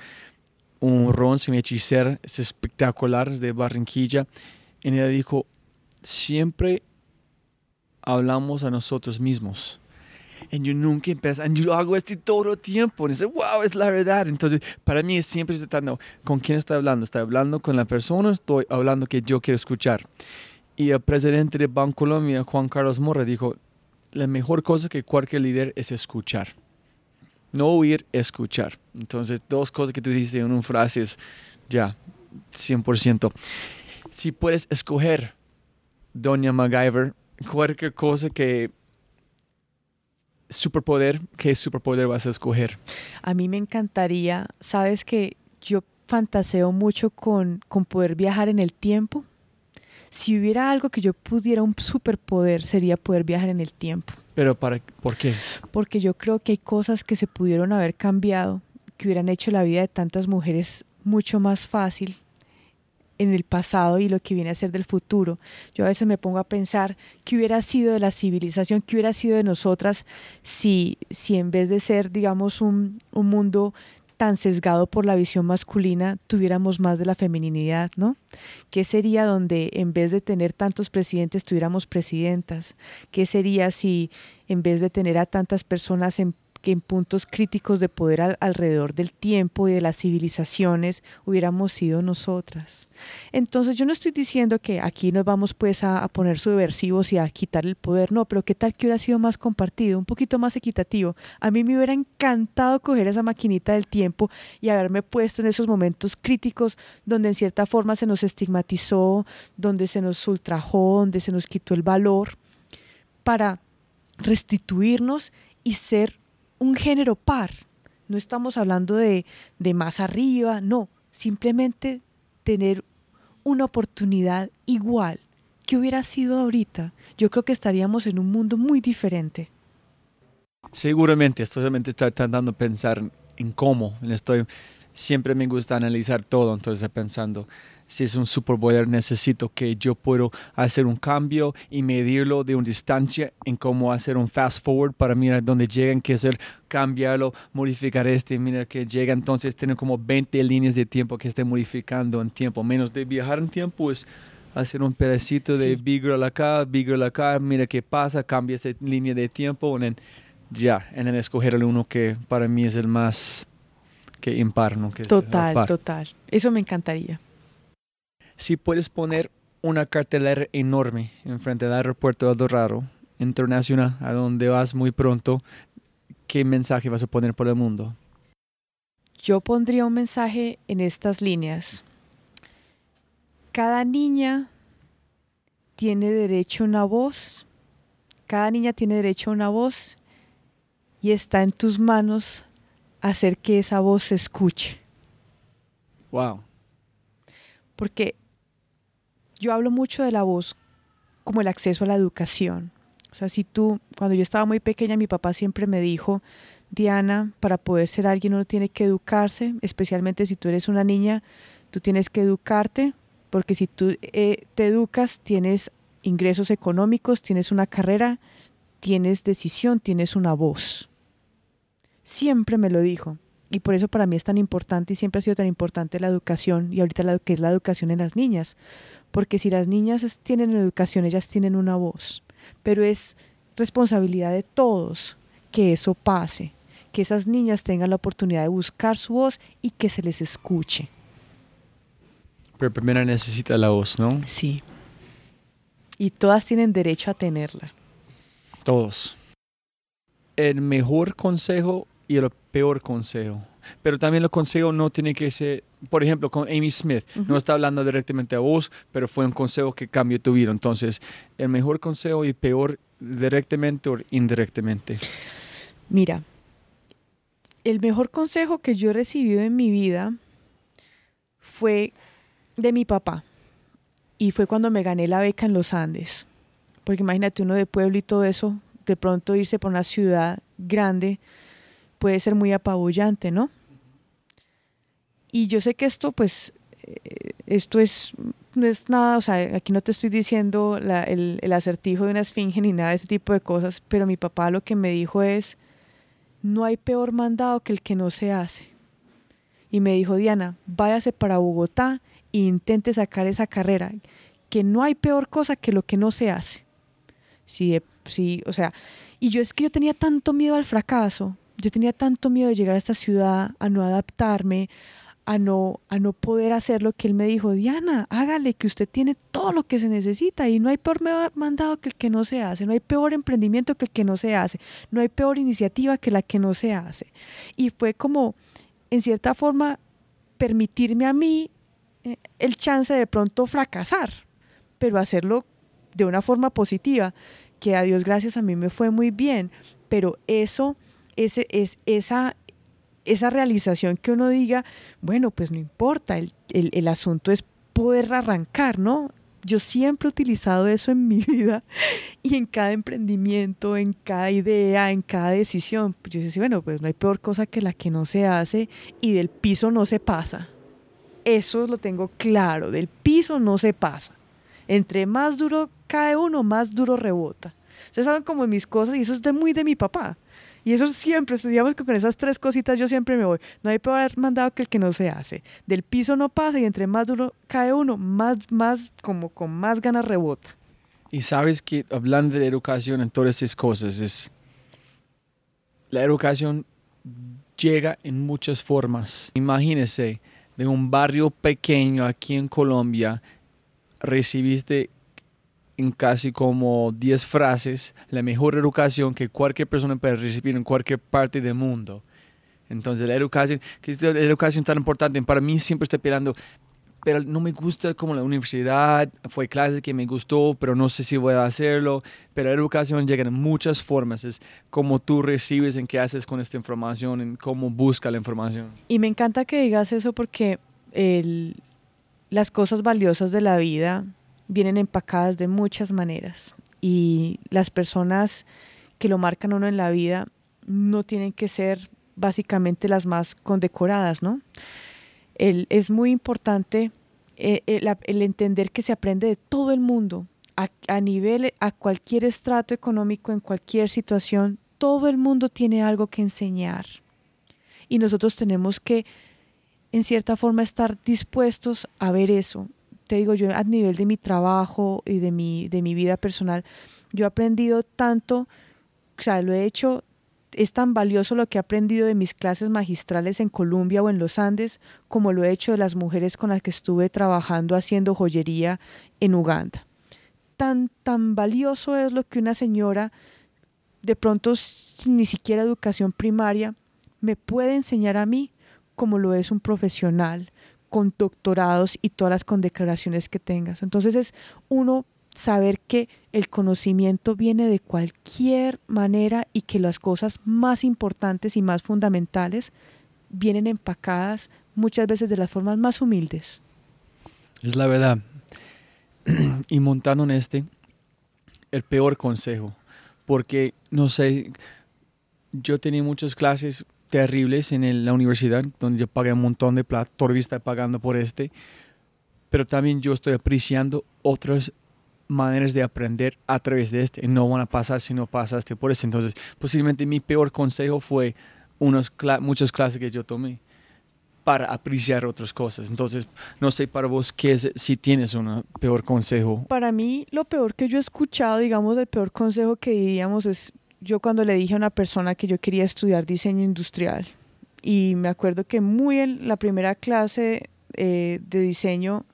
un ron sin es espectacular, es de Barranquilla. Y él dijo, siempre hablamos a nosotros mismos y yo nunca empiezo, y yo hago esto todo el tiempo. Y dice, wow, es la verdad. Entonces, para mí es siempre tratando, ¿con quién estoy hablando? ¿Estoy hablando con la persona estoy hablando que yo quiero escuchar? Y el presidente de Banco Colombia, Juan Carlos Morra, dijo, la mejor cosa que cualquier líder es escuchar. No oír, escuchar. Entonces, dos cosas que tú dices en una frase es, ya, 100%. Si puedes escoger, Doña MacGyver, cualquier cosa que superpoder, ¿qué superpoder vas a escoger? A mí me encantaría, sabes que yo fantaseo mucho con, con poder viajar en el tiempo. Si hubiera algo que yo pudiera, un superpoder, sería poder viajar en el tiempo. ¿Pero para, por qué? Porque yo creo que hay cosas que se pudieron haber cambiado, que hubieran hecho la vida de tantas mujeres mucho más fácil en el pasado y lo que viene a ser del futuro. Yo a veces me pongo a pensar qué hubiera sido de la civilización, qué hubiera sido de nosotras si, si en vez de ser, digamos, un, un mundo tan sesgado por la visión masculina, tuviéramos más de la feminidad, ¿no? ¿Qué sería donde en vez de tener tantos presidentes tuviéramos presidentas? ¿Qué sería si en vez de tener a tantas personas en que en puntos críticos de poder alrededor del tiempo y de las civilizaciones hubiéramos sido nosotras. Entonces yo no estoy diciendo que aquí nos vamos pues a, poner subversivos y a quitar el poder, no, pero qué tal que hubiera sido más compartido, un poquito más equitativo. A mí me hubiera encantado coger esa maquinita del tiempo y haberme puesto en esos momentos críticos donde en cierta forma se nos estigmatizó, donde se nos ultrajó, donde se nos quitó el valor, para restituirnos y ser un género par. No estamos hablando de, de más arriba, no, simplemente tener una oportunidad igual que hubiera sido ahorita. Yo creo que estaríamos en un mundo muy diferente. Seguramente, estoy solamente tratando de pensar en cómo. Estoy, siempre me gusta analizar todo, entonces pensando, si es un superpoder, necesito que yo puedo hacer un cambio y medirlo de una distancia en cómo hacer un fast forward para mirar dónde llegan, que hacer, cambiarlo, modificar este, mira que llega, entonces tener como 20 líneas de tiempo que esté modificando en tiempo, menos de viajar en tiempo es hacer un pedacito de Big Girl acá, Girl acá, mira qué pasa, cambia esa línea de tiempo, en ya, en escoger el uno que para mí es el más que impar, ¿no? Que total, total. Eso me encantaría si puedes poner una cartelera enorme enfrente del aeropuerto de Dorado Internacional, a donde vas muy pronto, ¿qué mensaje vas a poner por el mundo? Yo pondría un mensaje en estas líneas. Cada niña tiene derecho a una voz, cada niña tiene derecho a una voz y está en tus manos hacer que esa voz se escuche. Wow. Porque yo hablo mucho de la voz como el acceso a la educación. O sea, si tú, cuando yo estaba muy pequeña, mi papá siempre me dijo, Diana, para poder ser alguien uno tiene que educarse, especialmente si tú eres una niña, tú tienes que educarte, porque si tú eh, te educas, tienes ingresos económicos, tienes una carrera, tienes decisión, tienes una voz. Siempre me lo dijo. Y por eso para mí es tan importante y siempre ha sido tan importante la educación y ahorita lo que es la educación en las niñas porque si las niñas tienen educación, ellas tienen una voz, pero es responsabilidad de todos que eso pase, que esas niñas tengan la oportunidad de buscar su voz y que se les escuche. Pero primero necesita la voz, ¿no? Sí. Y todas tienen derecho a tenerla. Todos. El mejor consejo y el peor consejo. Pero también el consejo no tiene que ser, por ejemplo, con Amy Smith, no está hablando directamente a vos, pero fue un consejo que cambió tu vida. Entonces, el mejor consejo y peor directamente o indirectamente. Mira, el mejor consejo que yo he recibido en mi vida fue de mi papá. Y fue cuando me gané la beca en los Andes. Porque imagínate uno de pueblo y todo eso, de pronto irse por una ciudad grande puede ser muy apabullante, ¿no? Y yo sé que esto, pues, eh, esto es, no es nada, o sea, aquí no te estoy diciendo el, acertijo de una esfinge ni nada de ese tipo de cosas, pero mi papá lo que me dijo es, no hay peor mandado que el que no se hace. Y me dijo, Diana, váyase para Bogotá e intente sacar esa carrera, que no hay peor cosa que lo que no se hace. Sí, sí, o sea, y yo es que yo tenía tanto miedo al fracaso, yo tenía tanto miedo de llegar a esta ciudad, a no adaptarme, a no, a no poder hacer lo que él me dijo, Diana, hágale que usted tiene todo lo que se necesita y no hay peor mandado que el que no se hace, no hay peor emprendimiento que el que no se hace, no hay peor iniciativa que la que no se hace. Y fue como, en cierta forma, permitirme a mí eh, el chance de pronto fracasar, pero hacerlo de una forma positiva, que a Dios gracias a mí me fue muy bien, pero eso, ese, es, esa, esa realización que uno diga, bueno, pues no importa, el, el, asunto es poder arrancar, ¿no? Yo siempre he utilizado eso en mi vida y en cada emprendimiento, en cada idea, en cada decisión. Pues yo decía, bueno, pues no hay peor cosa que la que no se hace y del piso no se pasa. Eso lo tengo claro, del piso no se pasa. Entre más duro cae uno, más duro rebota. Ustedes saben como mis cosas y eso es de muy de mi papá. Y eso siempre, digamos que con esas tres cositas yo siempre me voy. No hay peor mandado que el que no se hace. Del piso no pasa y entre más duro cae uno, más, más, como con más ganas rebota. Y sabes que hablando de educación en todas esas cosas, es la educación llega en muchas formas. Imagínese, de un barrio pequeño aquí en Colombia, recibiste en casi como 10 frases la mejor educación que cualquier persona puede recibir en cualquier parte del mundo. Entonces la educación, que es la educación tan importante, para mí siempre estoy esperando, pero no me gusta como la universidad, fue clase que me gustó, pero no sé si voy a hacerlo, pero la educación llega en muchas formas, es como tú recibes, en qué haces con esta información, en cómo busca la información. Y me encanta que digas eso porque el, las cosas valiosas de la vida vienen empacadas de muchas maneras y las personas que lo marcan uno en la vida no tienen que ser básicamente las más condecoradas, ¿no? El, es muy importante eh, el, entender que se aprende de todo el mundo, a, a nivel, a cualquier estrato económico, en cualquier situación, todo el mundo tiene algo que enseñar. Y nosotros tenemos que, en cierta forma, estar dispuestos a ver eso, te digo yo, a nivel de mi trabajo y de mi, de mi vida personal, yo he aprendido tanto, o sea, lo he hecho, es tan valioso lo que he aprendido de mis clases magistrales en Colombia o en los Andes, como lo he hecho de las mujeres con las que estuve trabajando haciendo joyería en Uganda. Tan, tan valioso es lo que una señora, de pronto sin ni siquiera educación primaria, me puede enseñar a mí como lo es un profesional con doctorados y todas las condecoraciones que tengas. Entonces es uno saber que el conocimiento viene de cualquier manera y que las cosas más importantes y más fundamentales vienen empacadas muchas veces de las formas más humildes. Es la verdad. y montando en este, el peor consejo, porque no sé, yo tenía muchas clases terribles en la universidad, donde yo pagué un montón de plata, todavía estoy pagando por este, pero también yo estoy apreciando otras maneras de aprender a través de este, no van a pasar si no pasaste por eso. Entonces, posiblemente mi peor consejo fue unas muchas clases que yo tomé para apreciar otras cosas. Entonces, no sé para vos qué es, si tienes un peor consejo. Para mí, lo peor que yo he escuchado, digamos, el peor consejo que diríamos es yo cuando le dije a una persona que yo quería estudiar diseño industrial y me acuerdo que muy en la primera clase eh, de diseño,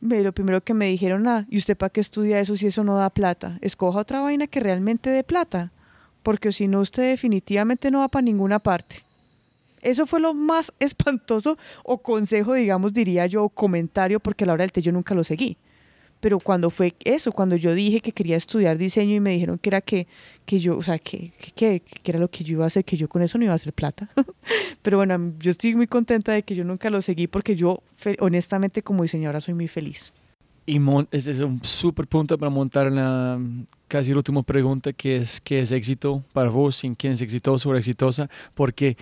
me, lo primero que me dijeron, ah, ¿y usted para qué estudia eso si eso no da plata? Escoja otra vaina que realmente dé plata, porque si no usted definitivamente no va para ninguna parte. Eso fue lo más espantoso o consejo, digamos, diría yo, o comentario, porque a la hora del té yo nunca lo seguí pero cuando fue eso, cuando yo dije que quería estudiar diseño y me dijeron que era que, que yo, o sea, que, que, que, era lo que yo iba a hacer, que yo con eso no iba a hacer plata. pero bueno, yo estoy muy contenta de que yo nunca lo seguí porque yo, honestamente, como diseñadora soy muy feliz. Y ese es un súper punto para montar la casi la última pregunta, que es qué es éxito para vos, sin quién es exitoso o exitosa, porque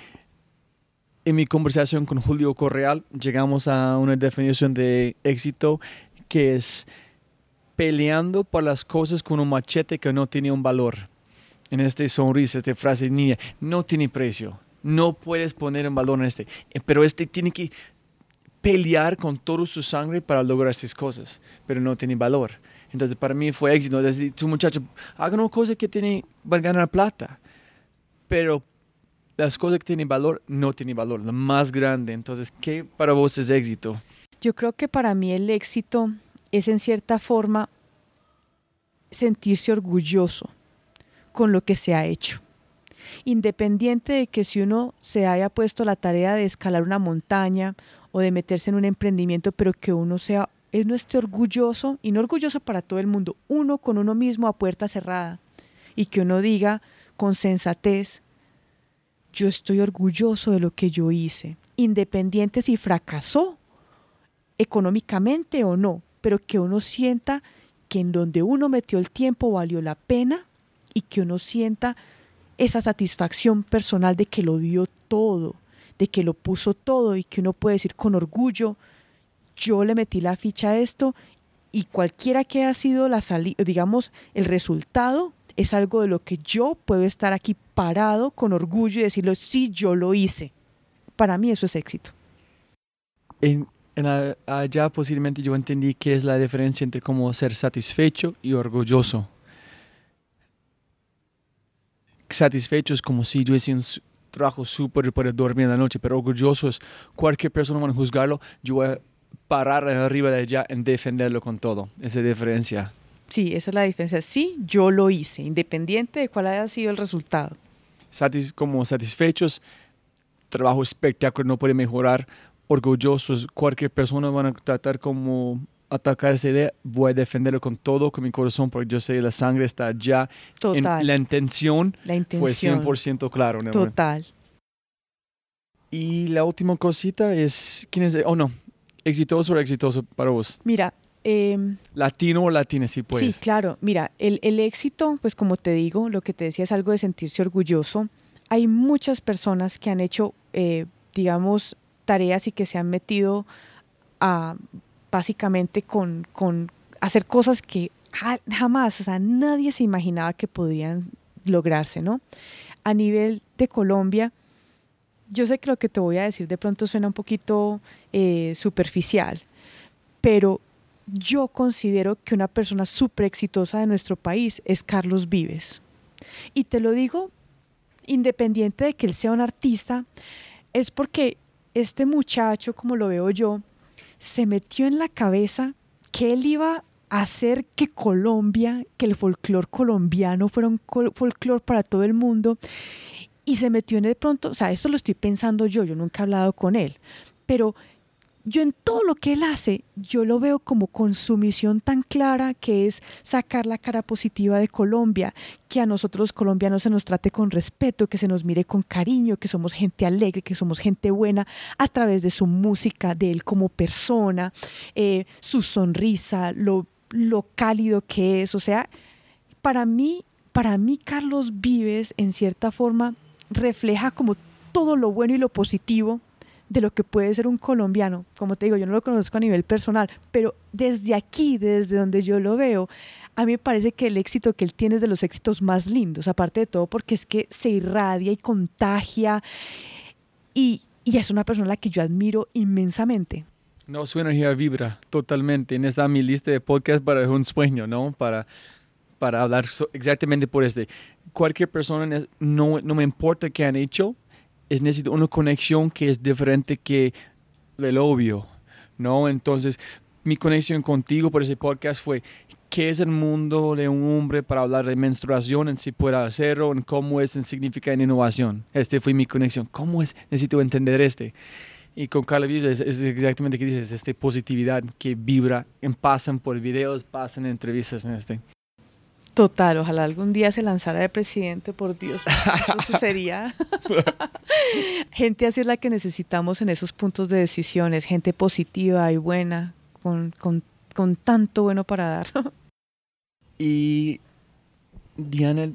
en mi conversación con Julio Correal llegamos a una definición de éxito que es peleando por las cosas con un machete que no tiene un valor. En este sonrisa, esta frase niña, no tiene precio. No puedes poner en valor en este. Eh, pero este tiene que pelear con toda su sangre para lograr esas cosas, pero no tiene valor. Entonces para mí fue éxito. Desde tu muchacho, haga una cosa que tiene, va a ganar plata, pero las cosas que tienen valor no tienen valor, lo más grande. Entonces, ¿qué para vos es éxito? Yo creo que para mí el éxito es en cierta forma sentirse orgulloso con lo que se ha hecho. Independiente de que si uno se haya puesto la tarea de escalar una montaña o de meterse en un emprendimiento, pero que uno sea, no esté orgulloso, y no orgulloso para todo el mundo, uno con uno mismo a puerta cerrada, y que uno diga con sensatez, yo estoy orgulloso de lo que yo hice, independiente si fracasó económicamente o no, pero que uno sienta que en donde uno metió el tiempo valió la pena y que uno sienta esa satisfacción personal de que lo dio todo, de que lo puso todo y que uno puede decir con orgullo, yo le metí la ficha a esto y cualquiera que haya sido la digamos, el resultado es algo de lo que yo puedo estar aquí parado con orgullo y decirlo, sí, yo lo hice. Para mí eso es éxito. Allá posiblemente yo entendí qué es la diferencia entre cómo ser satisfecho y orgulloso. Satisfecho es como si yo hice un trabajo súper para dormir en la noche, pero orgulloso es cualquier persona va a juzgarlo, yo voy a parar arriba de allá en defenderlo con todo. Esa es la diferencia. Sí, esa es la diferencia. Sí, yo lo hice, independiente de cuál haya sido el resultado. Satis, como satisfechos, trabajo espectacular, no puede mejorar, orgullosos, cualquier persona van a tratar como atacar esa idea, voy a defenderlo con todo, con mi corazón, porque yo sé que la sangre está allá. Total. la, intención la intención fue 100% claro. Total. Y la última cosita es, ¿quién es? Oh, no, exitoso o exitoso para vos. Mira. Em, Latino o latina, si puedes. Sí, claro. Mira, el, el éxito, pues como te digo, lo que te decía es algo de sentirse orgulloso. Hay muchas personas que han hecho, eh, digamos, tareas y que se han metido a básicamente con, con hacer cosas que jamás, o sea, nadie se imaginaba que podrían lograrse, ¿no? A nivel de Colombia, yo sé que lo que te voy a decir de pronto suena un poquito eh, superficial, pero yo considero que una persona súper exitosa de nuestro país es Carlos Vives. Y te lo digo independiente de que él sea un artista, es porque este muchacho, como lo veo yo, se metió en la cabeza que él iba a hacer que Colombia, que el folclore colombiano fuera un folclore para todo el mundo. Y se metió en de pronto, o sea, esto lo estoy pensando yo, yo nunca he hablado con él, pero yo en todo lo que él hace, yo lo veo como con su misión tan clara que es sacar la cara positiva de Colombia, que a nosotros los colombianos se nos trate con respeto, que se nos mire con cariño, que somos gente alegre, que somos gente buena a través de su música, de él como persona, eh, su sonrisa, lo, lo cálido que es. O sea, para mí, para mí Carlos Vives en cierta forma refleja como todo lo bueno y lo positivo de lo que puede ser un colombiano. Como te digo, yo no lo conozco a nivel personal, pero desde aquí, desde donde yo lo veo, a mí me parece que el éxito que él tiene es de los éxitos más lindos, aparte de todo porque es que se irradia y contagia y, y es una persona a la que yo admiro inmensamente. No, su energía vibra totalmente. En esta mi lista de podcast para un sueño, ¿no? Para para hablar exactamente por este. Cualquier persona, no, no me importa qué han hecho, es necesario una conexión que es diferente que el obvio, ¿no? Entonces, mi conexión contigo por ese podcast fue qué es el mundo de un hombre para hablar de menstruación, en si puede hacerlo, en cómo es, en significa en innovación. Este fue mi conexión. ¿Cómo es? Necesito entender este. Y con Carla es, es, exactamente lo que dices, esta positividad que vibra, en, pasan por videos, pasan entrevistas en este. Total, ojalá algún día se lanzara de presidente, por Dios. Eso sería gente así es la que necesitamos en esos puntos de decisiones, gente positiva y buena, con, con, con tanto bueno para dar. y Diana,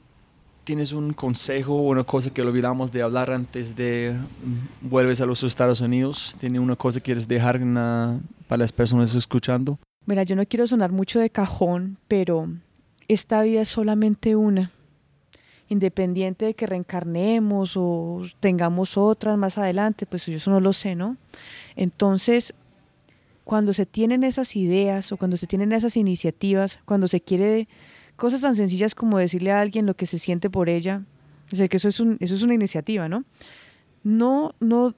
¿tienes un consejo o una cosa que olvidamos de hablar antes de mm, vuelves a los Estados Unidos? ¿Tiene una cosa que quieres dejar para las personas escuchando? Mira, yo no quiero sonar mucho de cajón, pero esta vida es solamente una. Independiente de que reencarnemos o tengamos otras más adelante, pues yo eso no lo sé, ¿no? Entonces, cuando se tienen esas ideas o cuando se tienen esas iniciativas, cuando se quiere cosas tan sencillas como decirle a alguien lo que se siente por ella, o sea, que eso es, eso es una iniciativa, ¿no? No, no,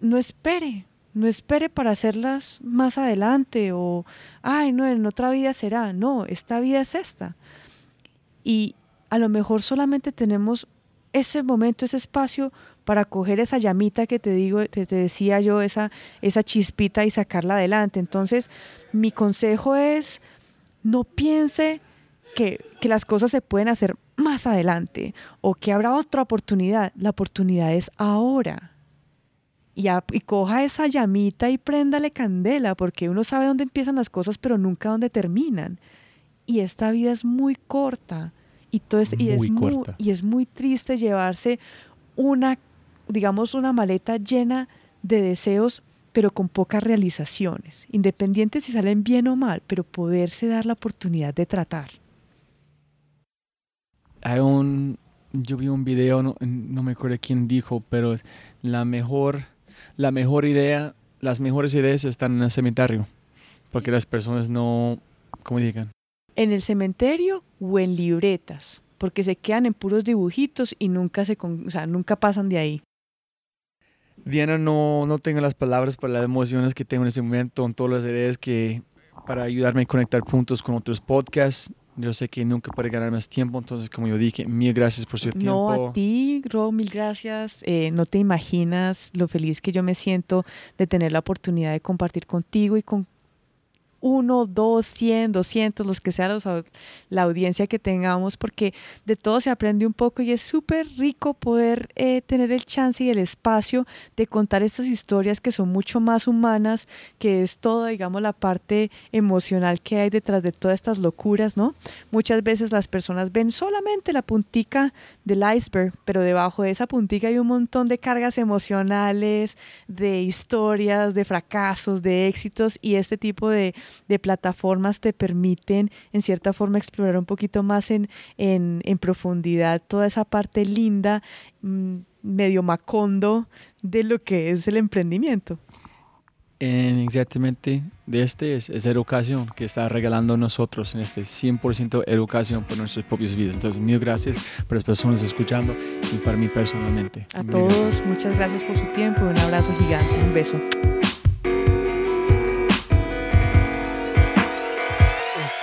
no espere, no espere para hacerlas más adelante o, ay, no, en otra vida será. No, esta vida es esta. Y a lo mejor solamente tenemos ese momento, ese espacio para coger esa llamita que te digo, te, te decía yo, esa, esa chispita y sacarla adelante. Entonces, mi consejo es, no piense que, que, las cosas se pueden hacer más adelante o que habrá otra oportunidad. La oportunidad es ahora. Y, y, coja esa llamita y préndale candela, porque uno sabe dónde empiezan las cosas, pero nunca dónde terminan. Y esta vida es muy corta. Y, todo es, y, es muy, y es muy triste llevarse una, digamos, una maleta llena de deseos, pero con pocas realizaciones, independientes si salen bien o mal, pero poderse dar la oportunidad de tratar. Hay un, yo vi un video, no, no me acuerdo quién dijo, pero la mejor, la mejor idea, las mejores ideas están en el cementerio, porque las personas no, ¿cómo digan? En el cementerio o en libretas, porque se quedan en puros dibujitos y nunca, se o sea, nunca pasan de ahí. Diana, no, no tengo las palabras para las emociones que tengo en ese momento, en todas las ideas que para ayudarme a conectar puntos con otros podcasts. Yo sé que nunca puede ganar más tiempo, entonces como yo dije, mil gracias por su tiempo. No, a ti, Ro, mil gracias. Eh, no te imaginas lo feliz que yo me siento de tener la oportunidad de compartir contigo y con uno, dos, cien, doscientos, los que sea la audiencia que tengamos, porque de todo se aprende un poco y es súper rico poder eh, tener el chance y el espacio de contar estas historias que son mucho más humanas, que es toda, digamos, la parte emocional que hay detrás de todas estas locuras, ¿no? Muchas veces las personas ven solamente la puntica del iceberg, pero debajo de esa puntica hay un montón de cargas emocionales, de historias, de fracasos, de éxitos y este tipo de de plataformas te permiten en cierta forma explorar un poquito más en, en, profundidad toda esa parte linda, mm, medio macondo de lo que es el emprendimiento. exactamente de este es, educación que está regalando nosotros en este 100% educación por nuestras propias vidas. Entonces, mil gracias por las personas escuchando y para mí personalmente. A todos, muchas gracias por su tiempo. Un abrazo gigante, un beso.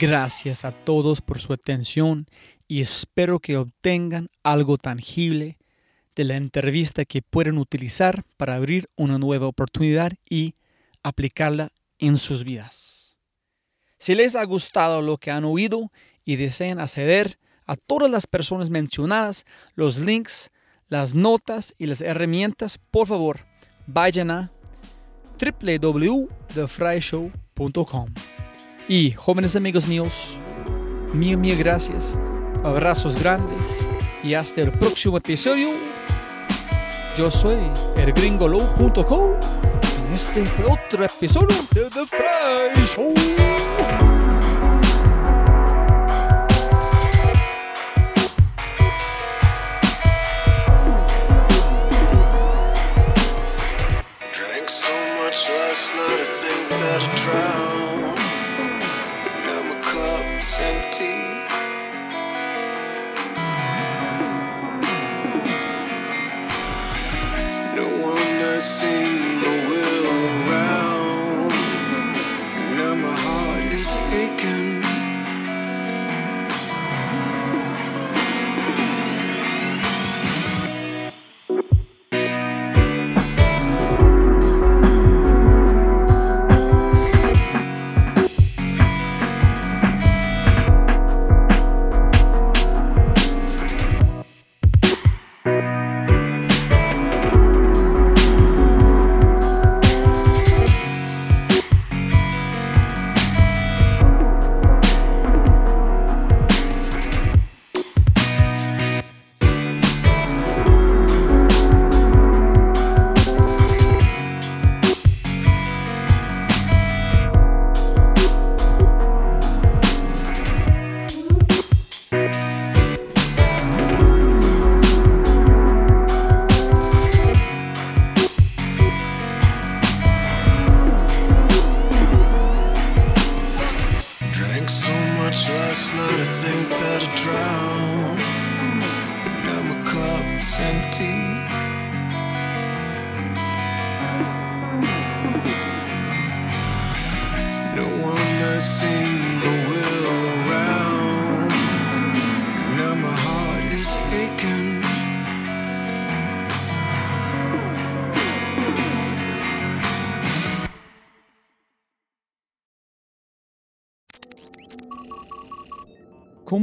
Gracias a todos por su atención y espero que obtengan algo tangible de la entrevista que pueden utilizar para abrir una nueva oportunidad y aplicarla en sus vidas. Si les ha gustado lo que han oído y desean acceder a todas las personas mencionadas, los links, las notas y las herramientas, por favor, vayan a www.thefryshow.com. Y jóvenes amigos míos, mil, mil gracias abrazos grandes y hasta el próximo episodio. Yo soy elgringolow.com y este otro episodio de The Fry Show.